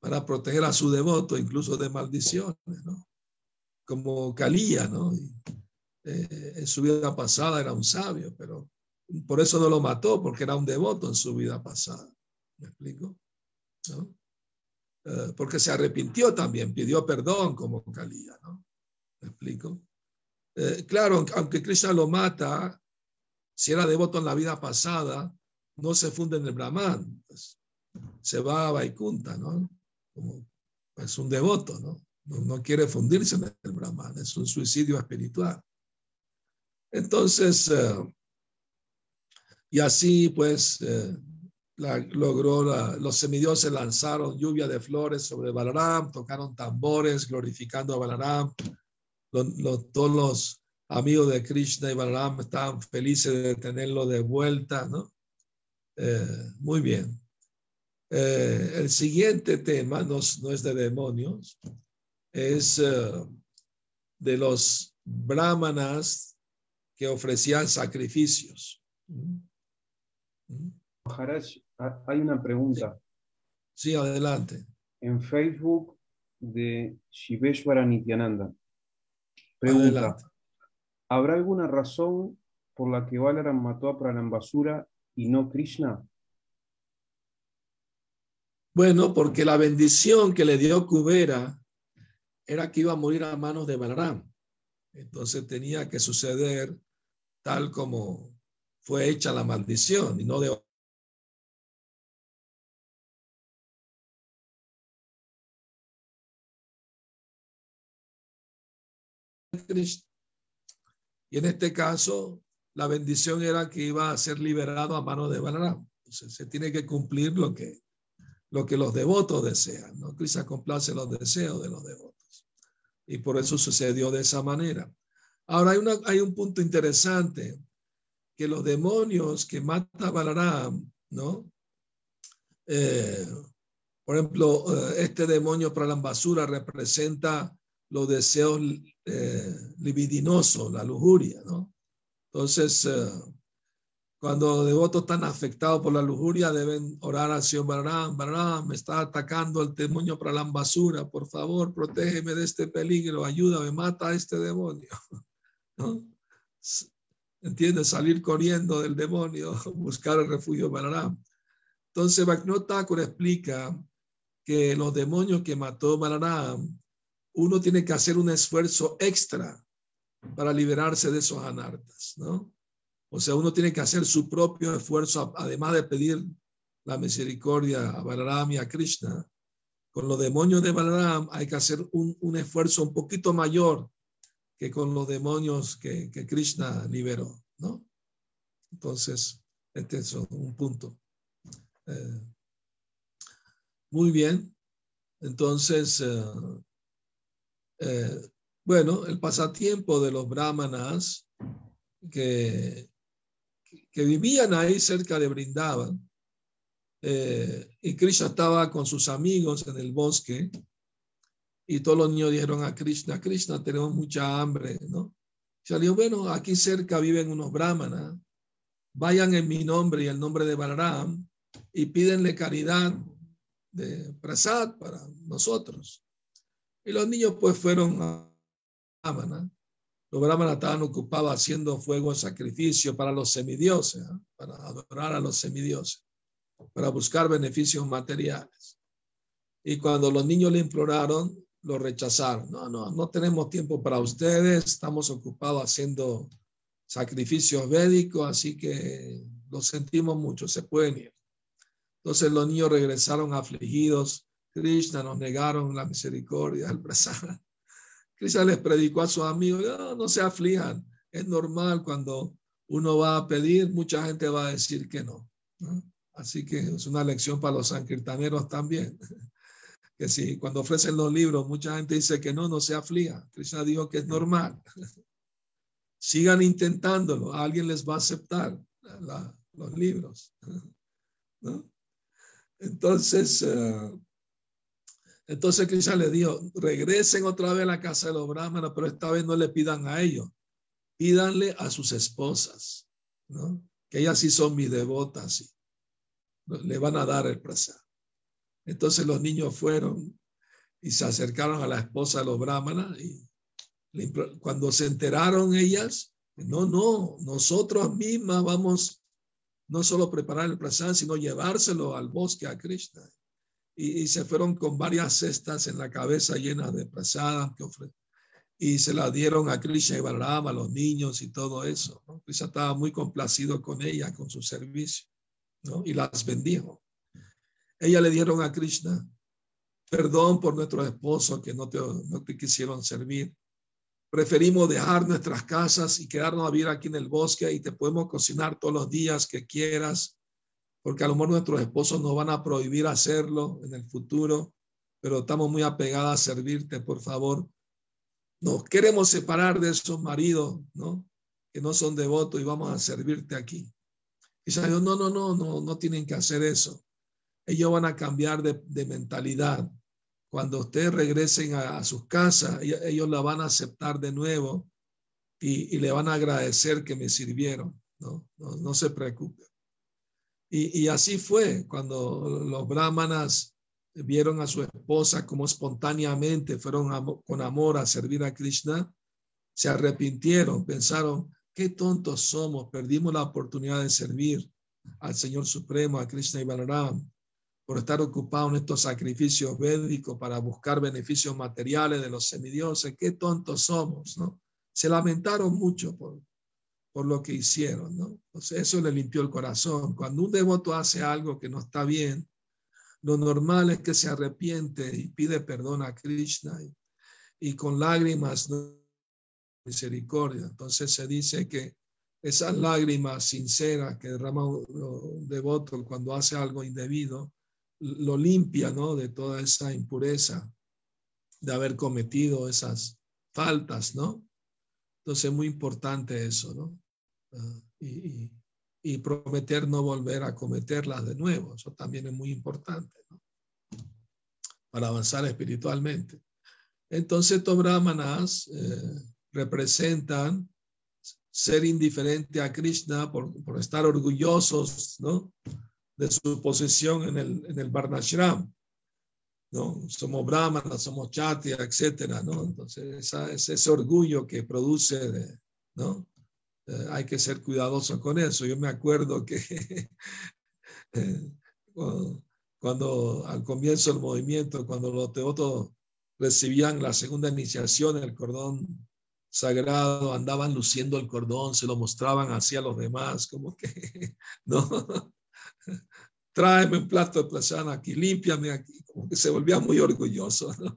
para proteger a su devoto, incluso de maldiciones, ¿no? Como Kalía, ¿no? Eh, en su vida pasada era un sabio, pero por eso no lo mató, porque era un devoto en su vida pasada. ¿Me explico? Eh, porque se arrepintió también, pidió perdón como Kalía, ¿no? ¿Me explico? Eh, claro, aunque Krishna lo mata, si era devoto en la vida pasada, no se funde en el Brahman, pues, se va a Vaikunta, ¿no? es un devoto, ¿no? ¿No? quiere fundirse en el Brahman, es un suicidio espiritual. Entonces, eh, y así pues eh, logró, los semidioses lanzaron lluvia de flores sobre Balaram, tocaron tambores glorificando a Balaram, todos los amigos de Krishna y Balaram estaban felices de tenerlo de vuelta, ¿no? Eh, muy bien. El siguiente tema no, no es de demonios, es eh, de los brahmanas que ofrecían sacrificios. Hay una pregunta Sí, adelante. en Facebook de Shiveshwara Nityananda. Pregunta, Adelante. ¿habrá alguna razón por la que Balaram mató a Pranambasura y no Krishna? Bueno, porque la bendición que le dio Kubera era que iba a morir a manos de Balaram. Entonces tenía que suceder tal como fue hecha la maldición y no de. Y en este caso, la bendición era que iba a ser liberado a manos de Balaram. Entonces se tiene que cumplir lo que lo que los devotos desean. ¿no? Krishna complace los deseos de los devotos. Y por eso sucedió de esa manera. Ahora hay, una, hay un punto interesante, que los demonios que mata Balaram, ¿no? Eh, por ejemplo, eh, este demonio Pralambasura representa los deseos eh, libidinosos, la lujuria, ¿no? Entonces, eh, cuando devotos están afectados por la lujuria, deben orar al Señor Balaram. Balaram, me está atacando el demonio Pralambasura. Por favor, protégeme de este peligro. Ayúdame, mata a este demonio. ¿No? ¿Entiendes? Salir corriendo del demonio, buscar el refugio Balaram. Entonces, Bhaktivinoda Thakur explica que los demonios que mató Balaram, uno tiene que hacer un esfuerzo extra para liberarse de esos anartas, ¿no? O sea, uno tiene que hacer su propio esfuerzo, además de pedir la misericordia a Balaram y a Krishna. Con los demonios de Balaram hay que hacer un, un esfuerzo un poquito mayor que con los demonios que, que Krishna liberó, ¿no? Entonces, este es un punto. Eh, muy bien. Entonces, eh, eh, bueno, el pasatiempo de los brahmanas que, que vivían ahí cerca de Brindavan, eh, y Krishna estaba con sus amigos en el bosque, y todos los niños dijeron a Krishna, Krishna, tenemos mucha hambre, ¿no? Salió, bueno, aquí cerca viven unos brahmanas, vayan en mi nombre y el nombre de Balaram y pídenle caridad de prasad para nosotros. Y los niños pues fueron a brahmanas. Los brahmanas estaban ocupados haciendo fuego de sacrificio para los semidioses, ¿eh? para adorar a los semidioses, para buscar beneficios materiales. Y cuando los niños le imploraron, lo rechazaron. No, no, no tenemos tiempo para ustedes, estamos ocupados haciendo sacrificios védicos, así que lo sentimos mucho, se pueden ir. Entonces los niños regresaron afligidos. Krishna nos negaron la misericordia, el prasad. Krishna les predicó a sus amigos, no, no se aflijan, es normal cuando uno va a pedir, mucha gente va a decir que no. Así que es una lección para los sankirtaneros también que si cuando ofrecen los libros, mucha gente dice que no, no se aflija. Krishna dijo que es normal. Sigan intentándolo, alguien les va a aceptar los libros. Entonces, uh, entonces Krishna le dijo, regresen otra vez a la casa de los brahmanas, pero esta vez no le pidan a ellos, pídanle a sus esposas, que ellas sí son mis devotas, y le van a dar el prasad. Entonces los niños fueron y se acercaron a la esposa de los brahmanas y cuando se enteraron ellas, no, no, nosotros mismas vamos no solo preparar el prasad, sino llevárselo al bosque a Krishna. Y, se fueron con varias cestas en la cabeza llenas de prasadas que. Y se las dieron a Krishna y Balaram, a los niños y todo eso. Krishna estaba muy complacido con ella, con su servicio, y las bendijo. Ella le dieron a Krishna, perdón por nuestros esposos que no te, no te quisieron servir. Preferimos dejar nuestras casas y quedarnos a vivir aquí en el bosque y te podemos cocinar todos los días que quieras, porque a lo mejor nuestros esposos nos van a prohibir hacerlo en el futuro, pero estamos muy apegadas a servirte, por favor. Nos queremos separar de esos maridos, ¿no? Que no son devotos y vamos a servirte aquí. Krishna dijo, no, no, no, no, no tienen que hacer eso. Ellos van a cambiar de, mentalidad. Cuando ustedes regresen a, sus casas, ellos la van a aceptar de nuevo y, y le van a agradecer que me sirvieron. No, no, no se preocupen. Y, así fue cuando los brahmanas vieron a su esposa como espontáneamente fueron con amor a servir a Krishna, se arrepintieron, pensaron, qué tontos somos, perdimos la oportunidad de servir al Señor Supremo, a Krishna y Balaram, por estar ocupados en estos sacrificios védicos para buscar beneficios materiales de los semidioses, qué tontos somos, ¿no? Se lamentaron mucho por, por lo que hicieron, ¿no? Entonces eso le limpió el corazón. Cuando un devoto hace algo que no está bien, lo normal es que se arrepiente y pide perdón a Krishna y, con lágrimas ¿no? misericordia. Entonces se dice que esas lágrimas sinceras que derrama un devoto cuando hace algo indebido, lo limpia, ¿no? De toda esa impureza de haber cometido esas faltas, ¿no? Entonces es muy importante eso, ¿no? Y, y, y, prometer no volver a cometerlas de nuevo, eso también es muy importante, ¿no? Para avanzar espiritualmente. Entonces, estos brahmanas eh, representan ser indiferente a Krishna por, por estar orgullosos, ¿no? de su posesión en el, en el Varnashram. ¿no? Somos brahmanas, somos chatia, etcétera, ¿no? Entonces, esa, ese, ese orgullo que produce, de, ¿no? Eh, hay que ser cuidadoso con eso. Yo me acuerdo que eh, cuando, al comienzo del movimiento, cuando los devotos recibían la segunda iniciación, el cordón sagrado, andaban luciendo el cordón, se lo mostraban hacia los demás, como que, ¿no? tráeme un plato de plazana aquí, límpiame aquí, como que se volvía muy orgulloso. ¿no?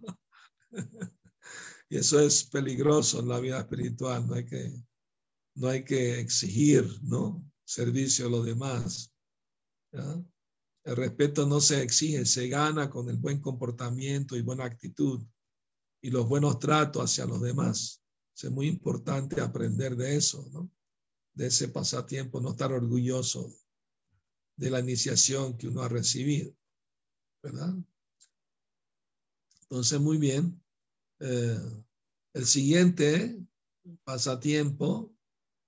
y eso es peligroso en la vida espiritual, no hay que, no hay que exigir ¿no? servicio a los demás. El respeto no se exige, se gana con el buen comportamiento y buena actitud y los buenos tratos hacia los demás. Es muy importante aprender de eso, ¿no? de ese pasatiempo, no estar orgulloso de la iniciación que uno ha recibido, ¿verdad? Entonces, muy bien. Eh, el siguiente pasatiempo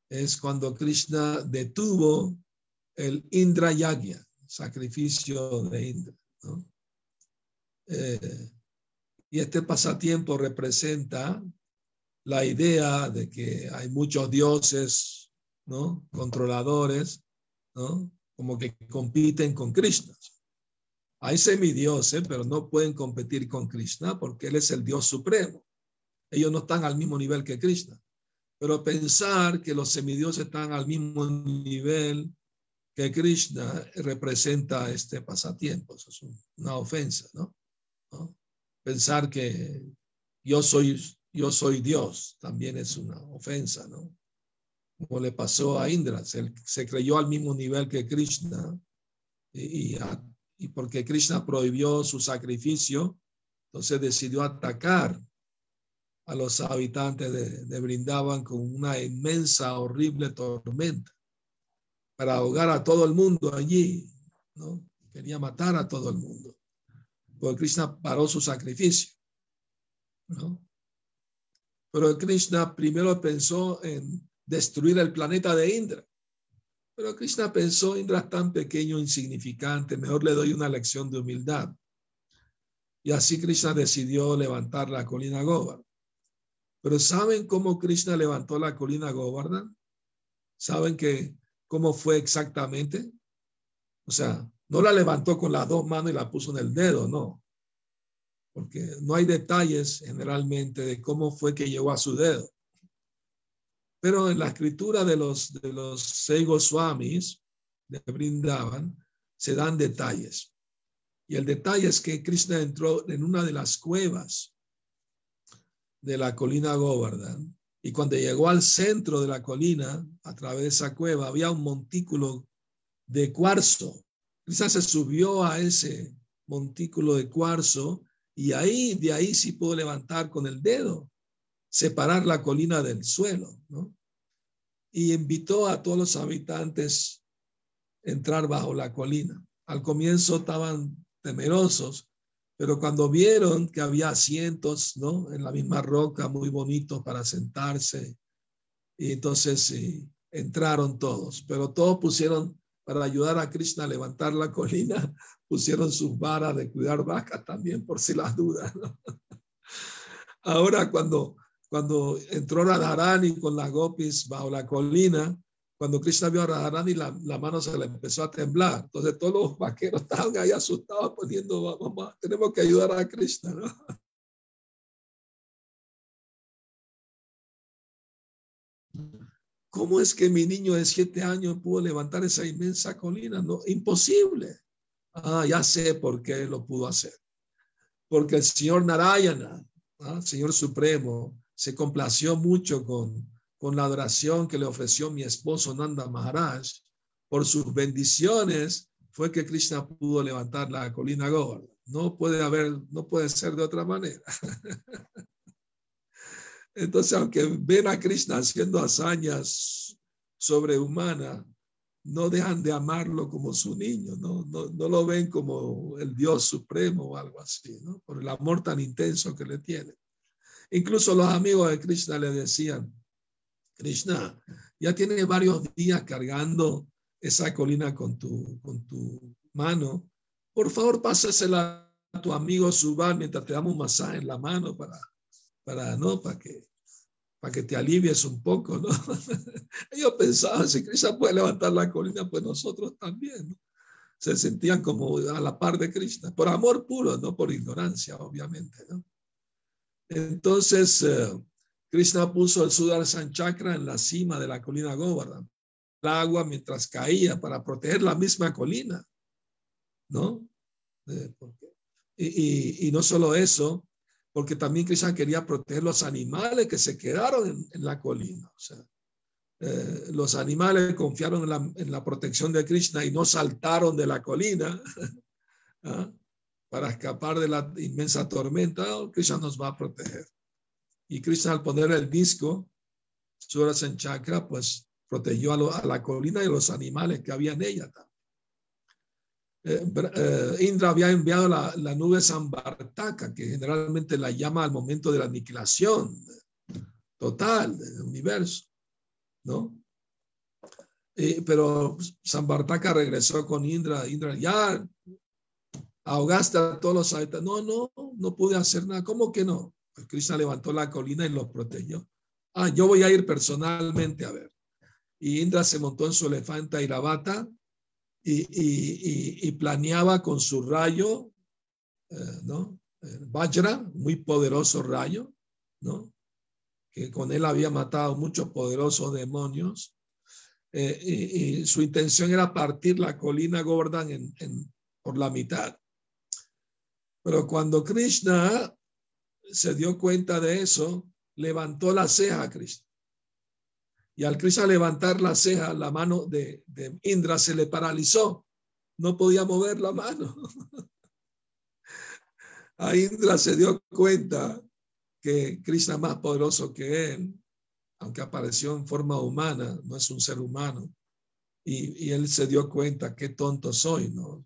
es cuando Krishna detuvo el Indra Yagya, sacrificio de Indra. Eh, y este pasatiempo representa la idea de que hay muchos dioses, ¿no? Controladores, ¿no? como que compiten con Krishna. Hay semidioses, pero no pueden competir con Krishna porque Él es el Dios supremo. Ellos no están al mismo nivel que Krishna. Pero pensar que los semidioses están al mismo nivel que Krishna representa este pasatiempo. Eso es una ofensa, ¿no? Pensar que yo soy, yo soy Dios también es una ofensa, ¿no? como le pasó a Indra, se, creyó al mismo nivel que Krishna y, y, porque Krishna prohibió su sacrificio, entonces decidió atacar a los habitantes de, Brindaban con una inmensa, horrible tormenta para ahogar a todo el mundo allí, ¿no? Quería matar a todo el mundo, porque Krishna paró su sacrificio, ¿no? Pero Krishna primero pensó en destruir el planeta de Indra. Pero Krishna pensó, Indra es tan pequeño, insignificante, mejor le doy una lección de humildad. Y así Krishna decidió levantar la colina Govardhan. Pero ¿saben cómo Krishna levantó la colina Govardhan? ¿Saben que cómo fue exactamente? O sea, no la levantó con las dos manos y la puso en el dedo, no. Porque no hay detalles generalmente de cómo fue que llegó a su dedo. Pero en la escritura de los, de los seis Brindaban se dan detalles. Y el detalle es que Krishna entró en una de las cuevas de la colina Govardhan. Y cuando llegó al centro de la colina, a través de esa cueva, había un montículo de cuarzo. Krishna se subió a ese montículo de cuarzo y ahí, de ahí sí pudo levantar con el dedo separar la colina del suelo. Y invitó a todos los habitantes entrar bajo la colina. Al comienzo estaban temerosos, pero cuando vieron que había asientos, ¿no? En la misma roca, muy bonitos para sentarse, y entonces sí, entraron todos, pero todos pusieron para ayudar a Krishna a levantar la colina, pusieron sus varas de cuidar vacas también por si las dudas. Ahora cuando, cuando entró Radharani con las gopis bajo la colina, cuando Krishna vio a Radharani, la, la mano se le empezó a temblar. Entonces todos los vaqueros estaban ahí asustados poniendo, vamos, tenemos que ayudar a Krishna. ¿no? ¿Cómo es que mi niño de siete años pudo levantar esa inmensa colina? No, imposible. Ah, ya sé por qué lo pudo hacer. Porque el señor Narayana, ¿ah? Señor Supremo, se complació mucho con, con la adoración que le ofreció mi esposo Nanda Maharaj. Por sus bendiciones fue que Krishna pudo levantar la colina gorda. No puede haber, no puede ser de otra manera. Entonces, aunque ven a Krishna haciendo hazañas sobrehumanas, no dejan de amarlo como su niño, no, no, no, lo ven como el Dios supremo o algo así, por el amor tan intenso que le tiene. Incluso los amigos de Krishna le decían, Krishna, ya tiene varios días cargando esa colina con tu, con tu mano, por favor pásasela a tu amigo Subal mientras te damos un masaje en la mano para, para, ¿no? para que para que te alivies un poco, ¿no? Ellos pensaban, si Krishna puede levantar la colina, pues nosotros también. Se sentían como a la par de Krishna, por amor puro, no por ignorancia, obviamente, ¿no? Entonces, eh, Krishna puso el Sudarshan Chakra en la cima de la colina Govardhan, el agua mientras caía para proteger la misma colina, ¿no? Eh, y, no solo eso, porque también Krishna quería proteger los animales que se quedaron en, la colina. Eh, los animales confiaron en la, en la, protección de Krishna y no saltaron de la colina ¿ah? para escapar de la inmensa tormenta. Oh, Krishna nos va a proteger. Y Krishna al poner el disco, Suras en Chakra, pues protegió a, la colina y los animales que había en ella también. Eh, eh, Indra había enviado la, la, nube Sambartaka, que generalmente la llama al momento de la aniquilación total del universo, ¿no? Eh, pero Sambartaka regresó con Indra, Indra, ya ahogaste a todos los habitantes. No, no, no pude hacer nada. ¿Cómo que no? Pues Krishna levantó la colina y los protegió. Ah, yo voy a ir personalmente a ver. Y Indra se montó en su elefante Iravata y, y, planeaba con su rayo, eh, ¿no? Vajra, muy poderoso rayo, ¿no? Que con él había matado muchos poderosos demonios. Eh, y, su intención era partir la colina Gordon por la mitad. Pero cuando Krishna se dio cuenta de eso, levantó la ceja a Krishna. Y al Krishna levantar la ceja, la mano de, Indra se le paralizó. No podía mover la mano. A Indra se dio cuenta que Krishna es más poderoso que él, aunque apareció en forma humana, no es un ser humano. Y, y él se dio cuenta, qué tonto soy, ¿no?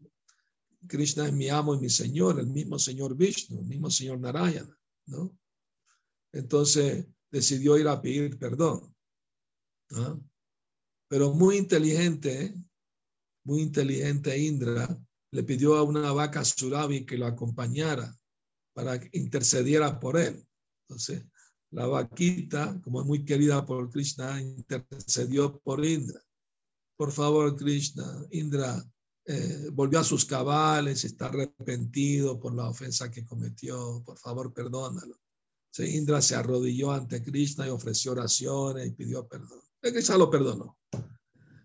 Krishna es mi amo y mi señor, el mismo señor Vishnu, el mismo señor Narayana, ¿no? Entonces decidió ir a pedir perdón. Pero muy inteligente, ¿eh? muy inteligente Indra, le pidió a una vaca Surabi que lo acompañara para que intercediera por él. Entonces, la vaquita, como es muy querida por Krishna, intercedió por Indra. Por favor, Krishna, Indra eh, volvió a sus cabales, está arrepentido por la ofensa que cometió. Por favor, perdónalo. Entonces, Indra se arrodilló ante Krishna y ofreció oraciones y pidió perdón. Krishna lo perdonó.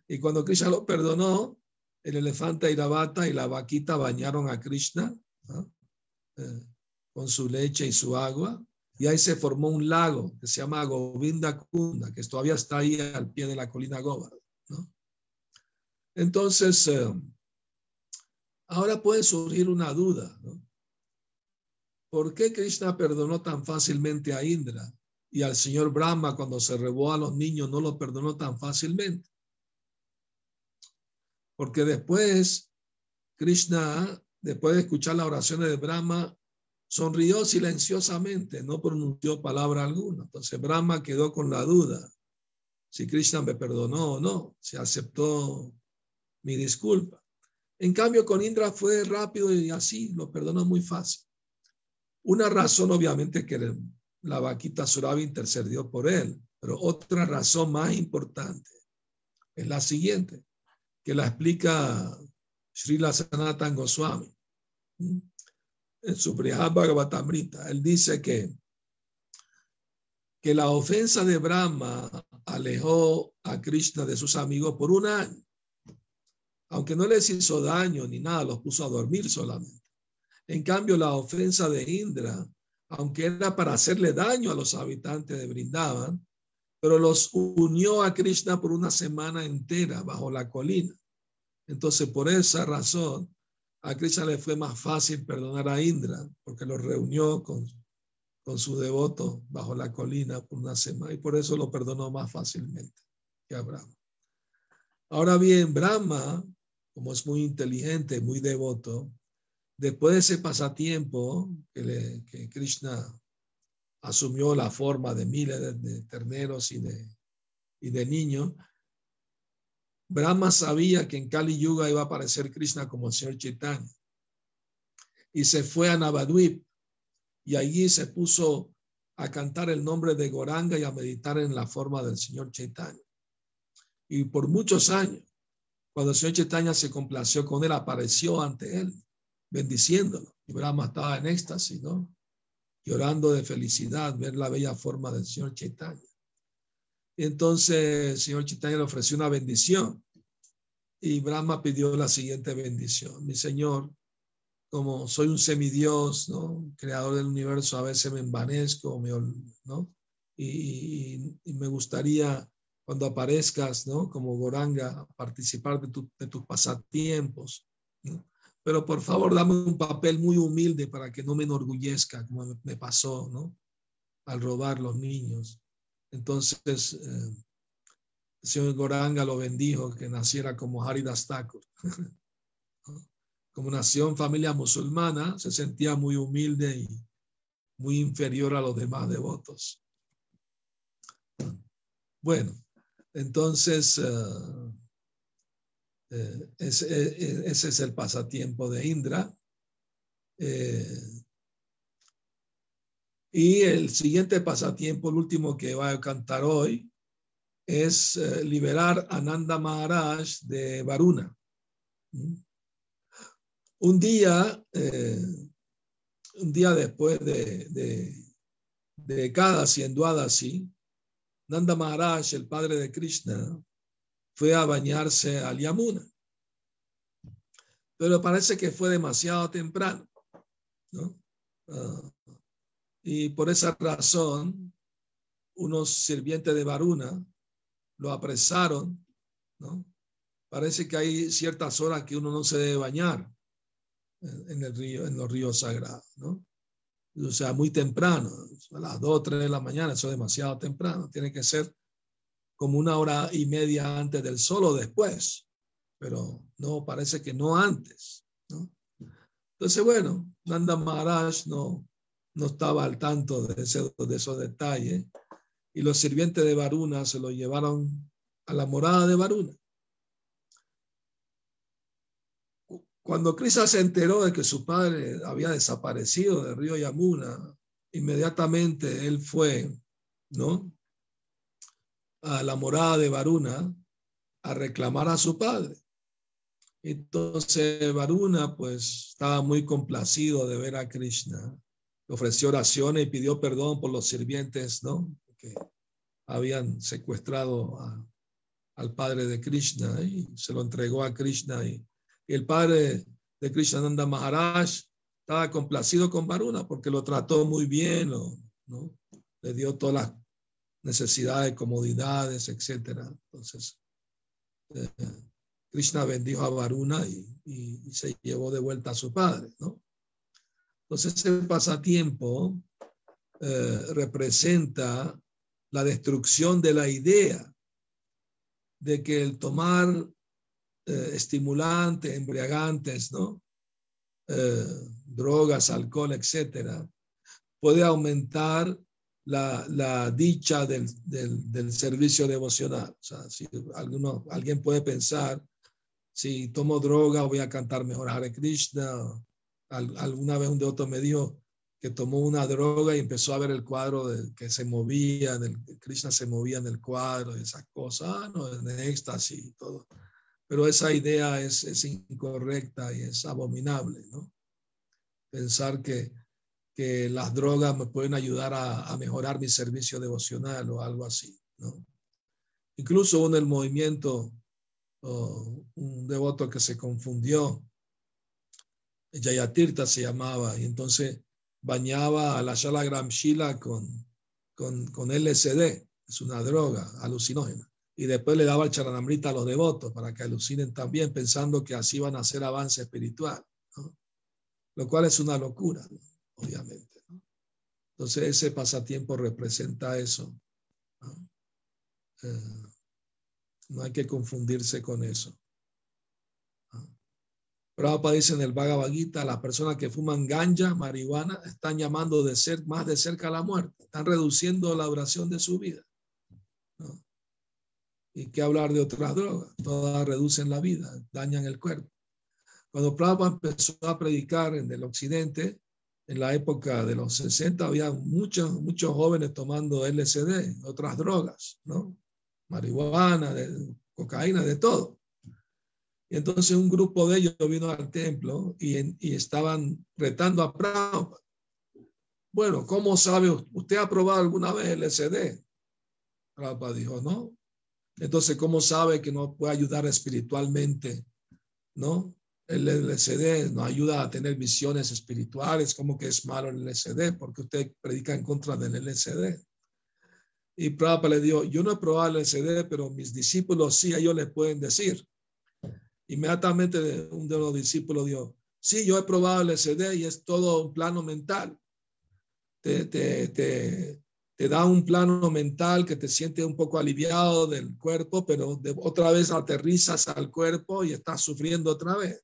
Y cuando Krishna lo perdonó, el elefante Iravata y la vaquita bañaron a Krishna eh, con su leche y su agua. Y ahí se formó un lago que se llama Govinda Kunda, que todavía está ahí al pie de la colina Govardhan. ¿no? Entonces, eh, ahora puede surgir una duda. ¿no? ¿Por qué Krishna perdonó tan fácilmente a Indra? y al señor Brahma cuando se robó a los niños no lo perdonó tan fácilmente. porque después Krishna, después de escuchar las oraciones de Brahma, sonrió silenciosamente, no pronunció palabra alguna. Entonces Brahma quedó con la duda si Krishna me perdonó o no, si aceptó mi disculpa. En cambio, con Indra fue rápido y así, lo perdonó muy fácil. Una razón, obviamente, que la vaquita Surabi intercedió por él, pero otra razón más importante es la siguiente, que la explica Srila Sanatan Goswami en su Brihad Bhagavatamrita. Él dice que, que la ofensa de Brahma alejó a Krishna de sus amigos por un año. Aunque no les hizo daño ni nada, los puso a dormir solamente. En cambio, la ofensa de Indra, aunque era para hacerle daño a los habitantes de Brindavan, pero los unió a Krishna por una semana entera bajo la colina. Entonces, por esa razón, a Krishna le fue más fácil perdonar a Indra, porque lo reunió con, con su devoto bajo la colina por una semana, y por eso lo perdonó más fácilmente que a Brahma. Ahora bien, Brahma, como es muy inteligente, muy devoto, después de ese pasatiempo que, Krishna asumió la forma de miles de, terneros y de, y de niños, Brahma sabía que en Kali Yuga iba a aparecer Krishna como el señor Chaitanya. Y se fue a Navadvip y allí se puso a cantar el nombre de Goranga y a meditar en la forma del señor Chaitanya. Y por muchos años, cuando el señor Chaitanya se complació con él, apareció ante él, bendiciéndolo. Y Brahma estaba en éxtasis, ¿no? Llorando de felicidad, ver la bella forma del señor Chaitanya. Entonces el señor Chaitanya le ofreció una bendición y Brahma pidió la siguiente bendición. Mi señor, como soy un semidios, ¿no? creador del universo, a veces me envanezco, me, ¿no? Y, me gustaría cuando aparezcas, ¿no? Como Goranga, participar de, de tus pasatiempos. Pero por favor, dame un papel muy humilde para que no me enorgullezca, como me pasó, ¿no? Al robar los niños. Entonces, eh, el señor Goranga lo bendijo que naciera como Haridas Thakur. como nació en familia musulmana, se sentía muy humilde y muy inferior a los demás devotos. Bueno, entonces eh, eh, ese, es el pasatiempo de Indra. Y el siguiente pasatiempo, el último que va a cantar hoy, es eh, liberar a Nanda Maharaj de Varuna. Un día, eh, un día después de, de, de Kadasi en Dwadasi, Nanda Maharaj, el padre de Krishna, fue a bañarse al Yamuna. Pero parece que fue demasiado temprano. ¿no? Ah, y por esa razón, unos sirvientes de Varuna lo apresaron, ¿no? Parece que hay ciertas horas que uno no se debe bañar en el río, en los ríos sagrados, ¿no? O sea, muy temprano, a las 2 o 3 de la mañana, eso es demasiado temprano, tiene que ser como una hora y media antes del sol o después, pero no, parece que no antes, ¿no? Entonces, bueno, Nanda Maharaj no, no estaba al tanto de, de esos detalles y los sirvientes de Varuna se lo llevaron a la morada de Varuna. Cuando Krishna se enteró de que su padre había desaparecido del río Yamuna, inmediatamente él fue, ¿no? A la morada de Varuna a reclamar a su padre. Entonces Varuna pues estaba muy complacido de ver a Krishna ofreció oraciones y pidió perdón por los sirvientes, ¿no? Que habían secuestrado al padre de Krishna y se lo entregó a Krishna. Y, el padre de Krishna Nanda Maharaj estaba complacido con Varuna porque lo trató muy bien. Le dio todas las necesidades, comodidades, etc. Entonces, eh, Krishna bendijo a Varuna y, y, se llevó de vuelta a su padre, ¿no? Entonces, ese pasatiempo eh, representa la destrucción de la idea de que el tomar eh, estimulantes, embriagantes, ¿no? Eh, drogas, alcohol, etcétera, puede aumentar la, la dicha del, del, del, servicio devocional. O sea, si alguno, alguien puede pensar, si tomo droga voy a cantar mejor Hare Krishna. Al, alguna vez un devoto me dijo que tomó una droga y empezó a ver el cuadro de, que se movía, el, Krishna se movía en el cuadro esas cosas, ah, no, en éxtasis y todo. Pero esa idea es, incorrecta y es abominable, ¿no? Pensar que que las drogas me pueden ayudar a, mejorar mi servicio devocional o algo así, ¿no? Incluso en el movimiento, oh, un devoto que se confundió, Jayatirta se llamaba, y entonces bañaba a la Shala Gramshila con, con, con LSD, es una droga alucinógena, y después le daba el charanamrita a los devotos para que alucinen también, pensando que así van a hacer avance espiritual, lo cual es una locura. obviamente. Entonces ese pasatiempo representa eso. ¿no? Eh, hay que confundirse con eso. Prabhupada dice en el Bhagavad Gita, las personas que fuman ganja, marihuana, están llamando de ser, más de cerca a la muerte, están reduciendo la duración de su vida. ¿no? Y qué hablar de otras drogas, todas reducen la vida, dañan el cuerpo. Cuando Prabhupada empezó a predicar en el occidente, en la época de los 60 había muchos, muchos jóvenes tomando LSD, otras drogas, ¿no? Marihuana, de, cocaína, de todo. Y entonces un grupo de ellos vino al templo y, y estaban retando a Prabhupada. Bueno, ¿cómo sabe? ¿Usted ha probado alguna vez LSD? Prabhupada dijo, no. Entonces, ¿cómo sabe que no puede ayudar espiritualmente? ¿No? el LSD nos ayuda a tener visiones espirituales, como que es malo el LSD, porque usted predica en contra del LSD. Y Prabhupada le dijo, yo no he probado el LSD, pero mis discípulos sí, ellos les pueden decir. Inmediatamente un de los discípulos dijo, sí, yo he probado el LSD y es todo un plano mental. Te, te, te, te da un plano mental que te siente un poco aliviado del cuerpo, pero otra vez aterrizas al cuerpo y estás sufriendo otra vez.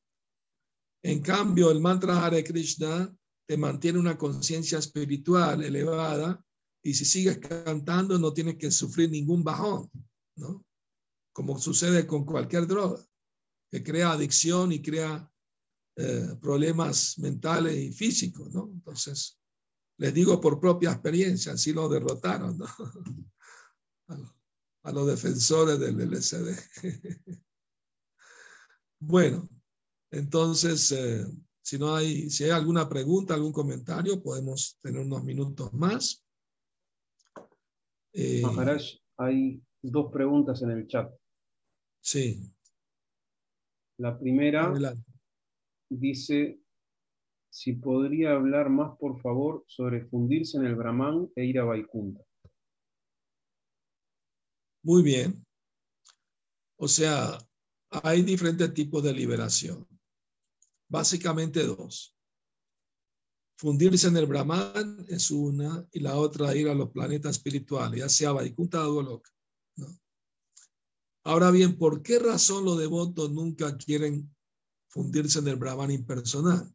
En cambio, el mantra Hare Krishna te mantiene una conciencia espiritual elevada y si sigues cantando no tienes que sufrir ningún bajón, ¿no? Como sucede con cualquier droga, que crea adicción y crea eh, problemas mentales y físicos, ¿no? Entonces, les digo por propia experiencia, así lo derrotaron, ¿no? a, a los defensores del LSD. bueno, entonces, eh, si no hay, si hay alguna pregunta, algún comentario, podemos tener unos minutos más. Eh, Maharaj, hay dos preguntas en el chat. Sí. La primera Adelante. dice si podría hablar más, por favor, sobre fundirse en el Brahman e ir a Vaikunta. Muy bien. O sea, hay diferentes tipos de liberación. Básicamente dos. Fundirse en el Brahman es una y la otra ir a los planetas espirituales, ya sea Vaikunta o Goloka. Ahora bien, ¿por qué razón los devotos nunca quieren fundirse en el Brahman impersonal?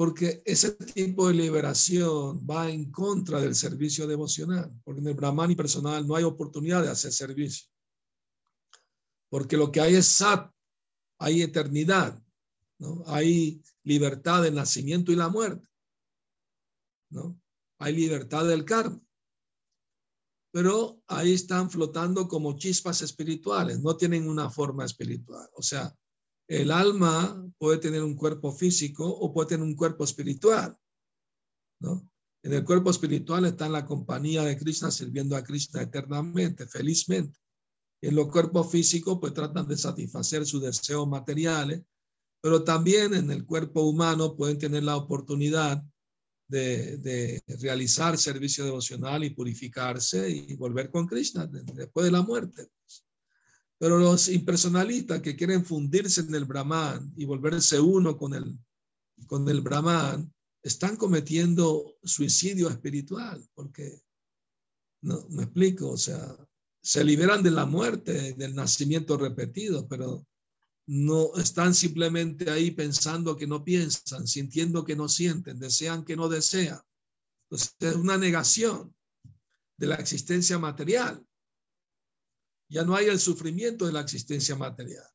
Porque ese tipo de liberación va en contra del servicio devocional, porque en el Brahman impersonal no hay oportunidad de hacer servicio. Porque lo que hay es sat, hay eternidad, ¿no? Hay libertad del nacimiento y la muerte, ¿no? Hay libertad del karma. Pero ahí están flotando como chispas espirituales, no tienen una forma espiritual. O sea, el alma puede tener un cuerpo físico o puede tener un cuerpo espiritual, ¿no? En el cuerpo espiritual está en la compañía de Krishna, sirviendo a Krishna eternamente, felizmente. En los cuerpos físicos, pues tratan de satisfacer sus deseos materiales pero también en el cuerpo humano pueden tener la oportunidad de, de, realizar servicio devocional y purificarse y volver con Krishna después de la muerte. Pero los impersonalistas que quieren fundirse en el Brahman y volverse uno con el, con el Brahman, están cometiendo suicidio espiritual, porque, no, me explico, o sea, se liberan de la muerte, del nacimiento repetido, pero no están simplemente ahí pensando que no piensan, sintiendo que no sienten, desean que no desean. Entonces es una negación de la existencia material. Ya no hay el sufrimiento de la existencia material,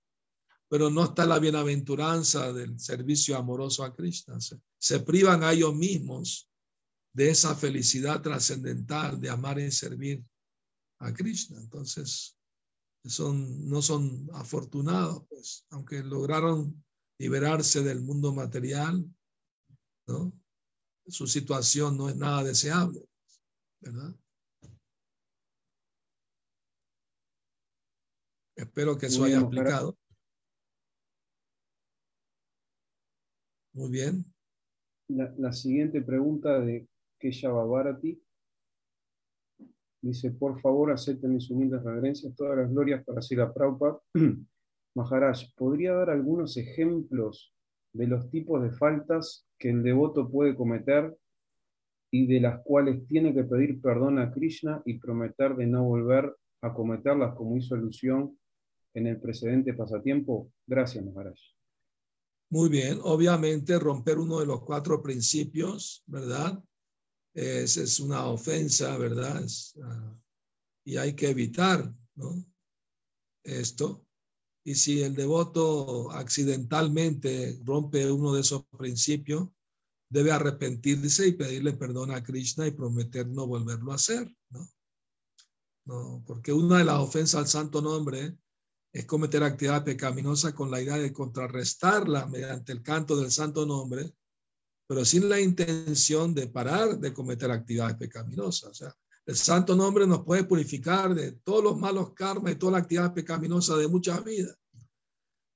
pero no está la bienaventuranza del servicio amoroso a Krishna. Se, privan a ellos mismos de esa felicidad trascendental de amar y servir a Krishna. Entonces, son, no son afortunados, pues, aunque lograron liberarse del mundo material, ¿no? Su situación no es nada deseable, ¿verdad? Espero que eso haya aplicado. Muy bien. La, la, siguiente pregunta de Kesha Babarati Dice, por favor, acepten mis humildes reverencias, todas las glorias para Sila Prabhupada. Maharaj, ¿podría dar algunos ejemplos de los tipos de faltas que el devoto puede cometer y de las cuales tiene que pedir perdón a Krishna y prometer de no volver a cometerlas como hizo alusión en el precedente pasatiempo? Gracias, Maharaj. Muy bien, obviamente romper uno de los cuatro principios, ¿verdad? es, es una ofensa, ¿verdad? uh, y hay que evitar ¿no? esto. Y si el devoto accidentalmente rompe uno de esos principios, debe arrepentirse y pedirle perdón a Krishna y prometer no volverlo a hacer. ¿no? No, porque una de las ofensas al santo nombre es cometer actividad pecaminosa con la idea de contrarrestarla mediante el canto del santo nombre pero sin la intención de parar de cometer actividades pecaminosas. O sea, el santo nombre nos puede purificar de todos los malos karmas y todas las actividades pecaminosas de muchas vidas.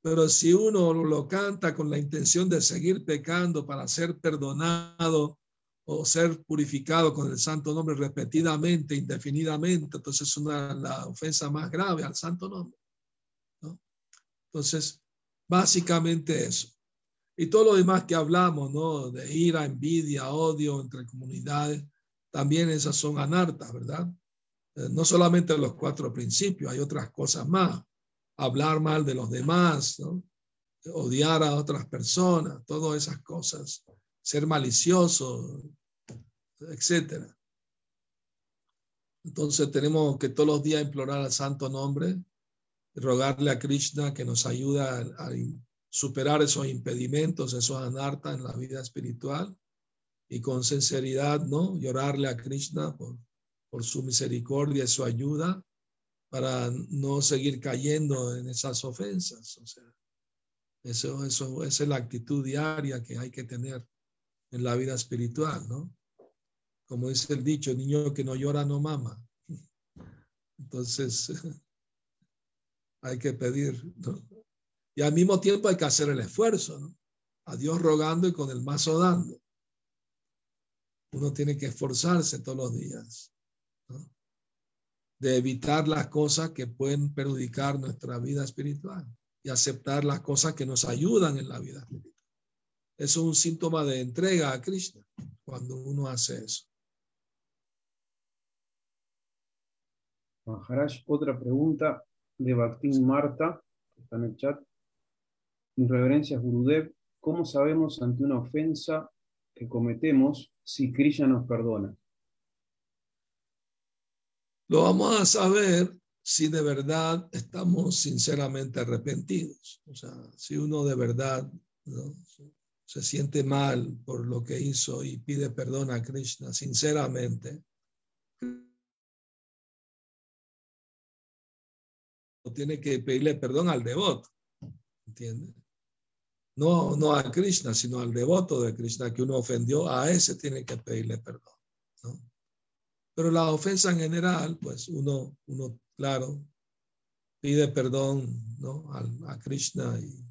Pero si uno lo canta con la intención de seguir pecando para ser perdonado o ser purificado con el santo nombre repetidamente, indefinidamente, entonces es una la ofensa más grave al santo nombre. Entonces, básicamente eso. Y todo lo demás que hablamos, ¿no? De ira, envidia, odio entre comunidades, también esas son anartas, ¿verdad? Eh, no solamente los cuatro principios, hay otras cosas más. Hablar mal de los demás, ¿no? Odiar a otras personas, todas esas cosas. Ser malicioso, etcétera. Entonces tenemos que todos los días implorar al santo nombre, rogarle a Krishna que nos ayude a, a superar esos impedimentos, esos anartas en la vida espiritual y con sinceridad, ¿no? Llorarle a Krishna por, por su misericordia y su ayuda para no seguir cayendo en esas ofensas. O sea, eso, eso, esa es la actitud diaria que hay que tener en la vida espiritual, ¿no? Como dice el dicho, niño que no llora no mama. Entonces, hay que pedir. Y al mismo tiempo hay que hacer el esfuerzo, ¿no? A Dios rogando y con el mazo dando. Uno tiene que esforzarse todos los días. De evitar las cosas que pueden perjudicar nuestra vida espiritual y aceptar las cosas que nos ayudan en la vida espiritual. Eso es un síntoma de entrega a Krishna cuando uno hace eso. Maharaj, otra pregunta de Bhaktin Marta, que está en el chat. Reverencias, Gurudev, ¿cómo sabemos ante una ofensa que cometemos si Krishna nos perdona? Lo vamos a saber si de verdad estamos sinceramente arrepentidos. O sea, si uno de verdad se siente mal por lo que hizo y pide perdón a Krishna sinceramente, tiene que pedirle perdón al devoto. ¿Entiendes? no, no a Krishna, sino al devoto de Krishna que uno ofendió, a ese tiene que pedirle perdón. Pero la ofensa en general, pues uno, uno claro, pide perdón ¿no? a, a Krishna y,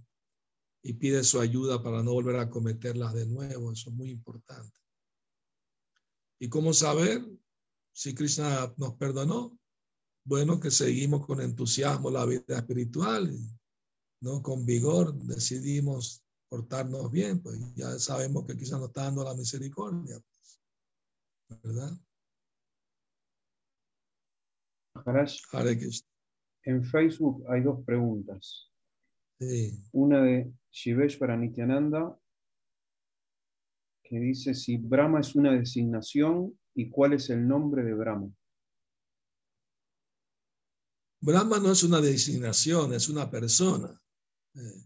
y pide su ayuda para no volver a cometerlas de nuevo. Eso es muy importante. ¿Y cómo saber si Krishna nos perdonó? Bueno, que seguimos con entusiasmo la vida espiritual. ¿no? Con vigor decidimos portarnos bien, pues ya sabemos que quizás nos está dando la misericordia, pues, ¿verdad? Maharaj, en Facebook hay dos preguntas. Sí. Una de Shiveshwara Nityananda, que dice si Brahma es una designación y cuál es el nombre de Brahma. Brahma no es una designación, es una persona, eh,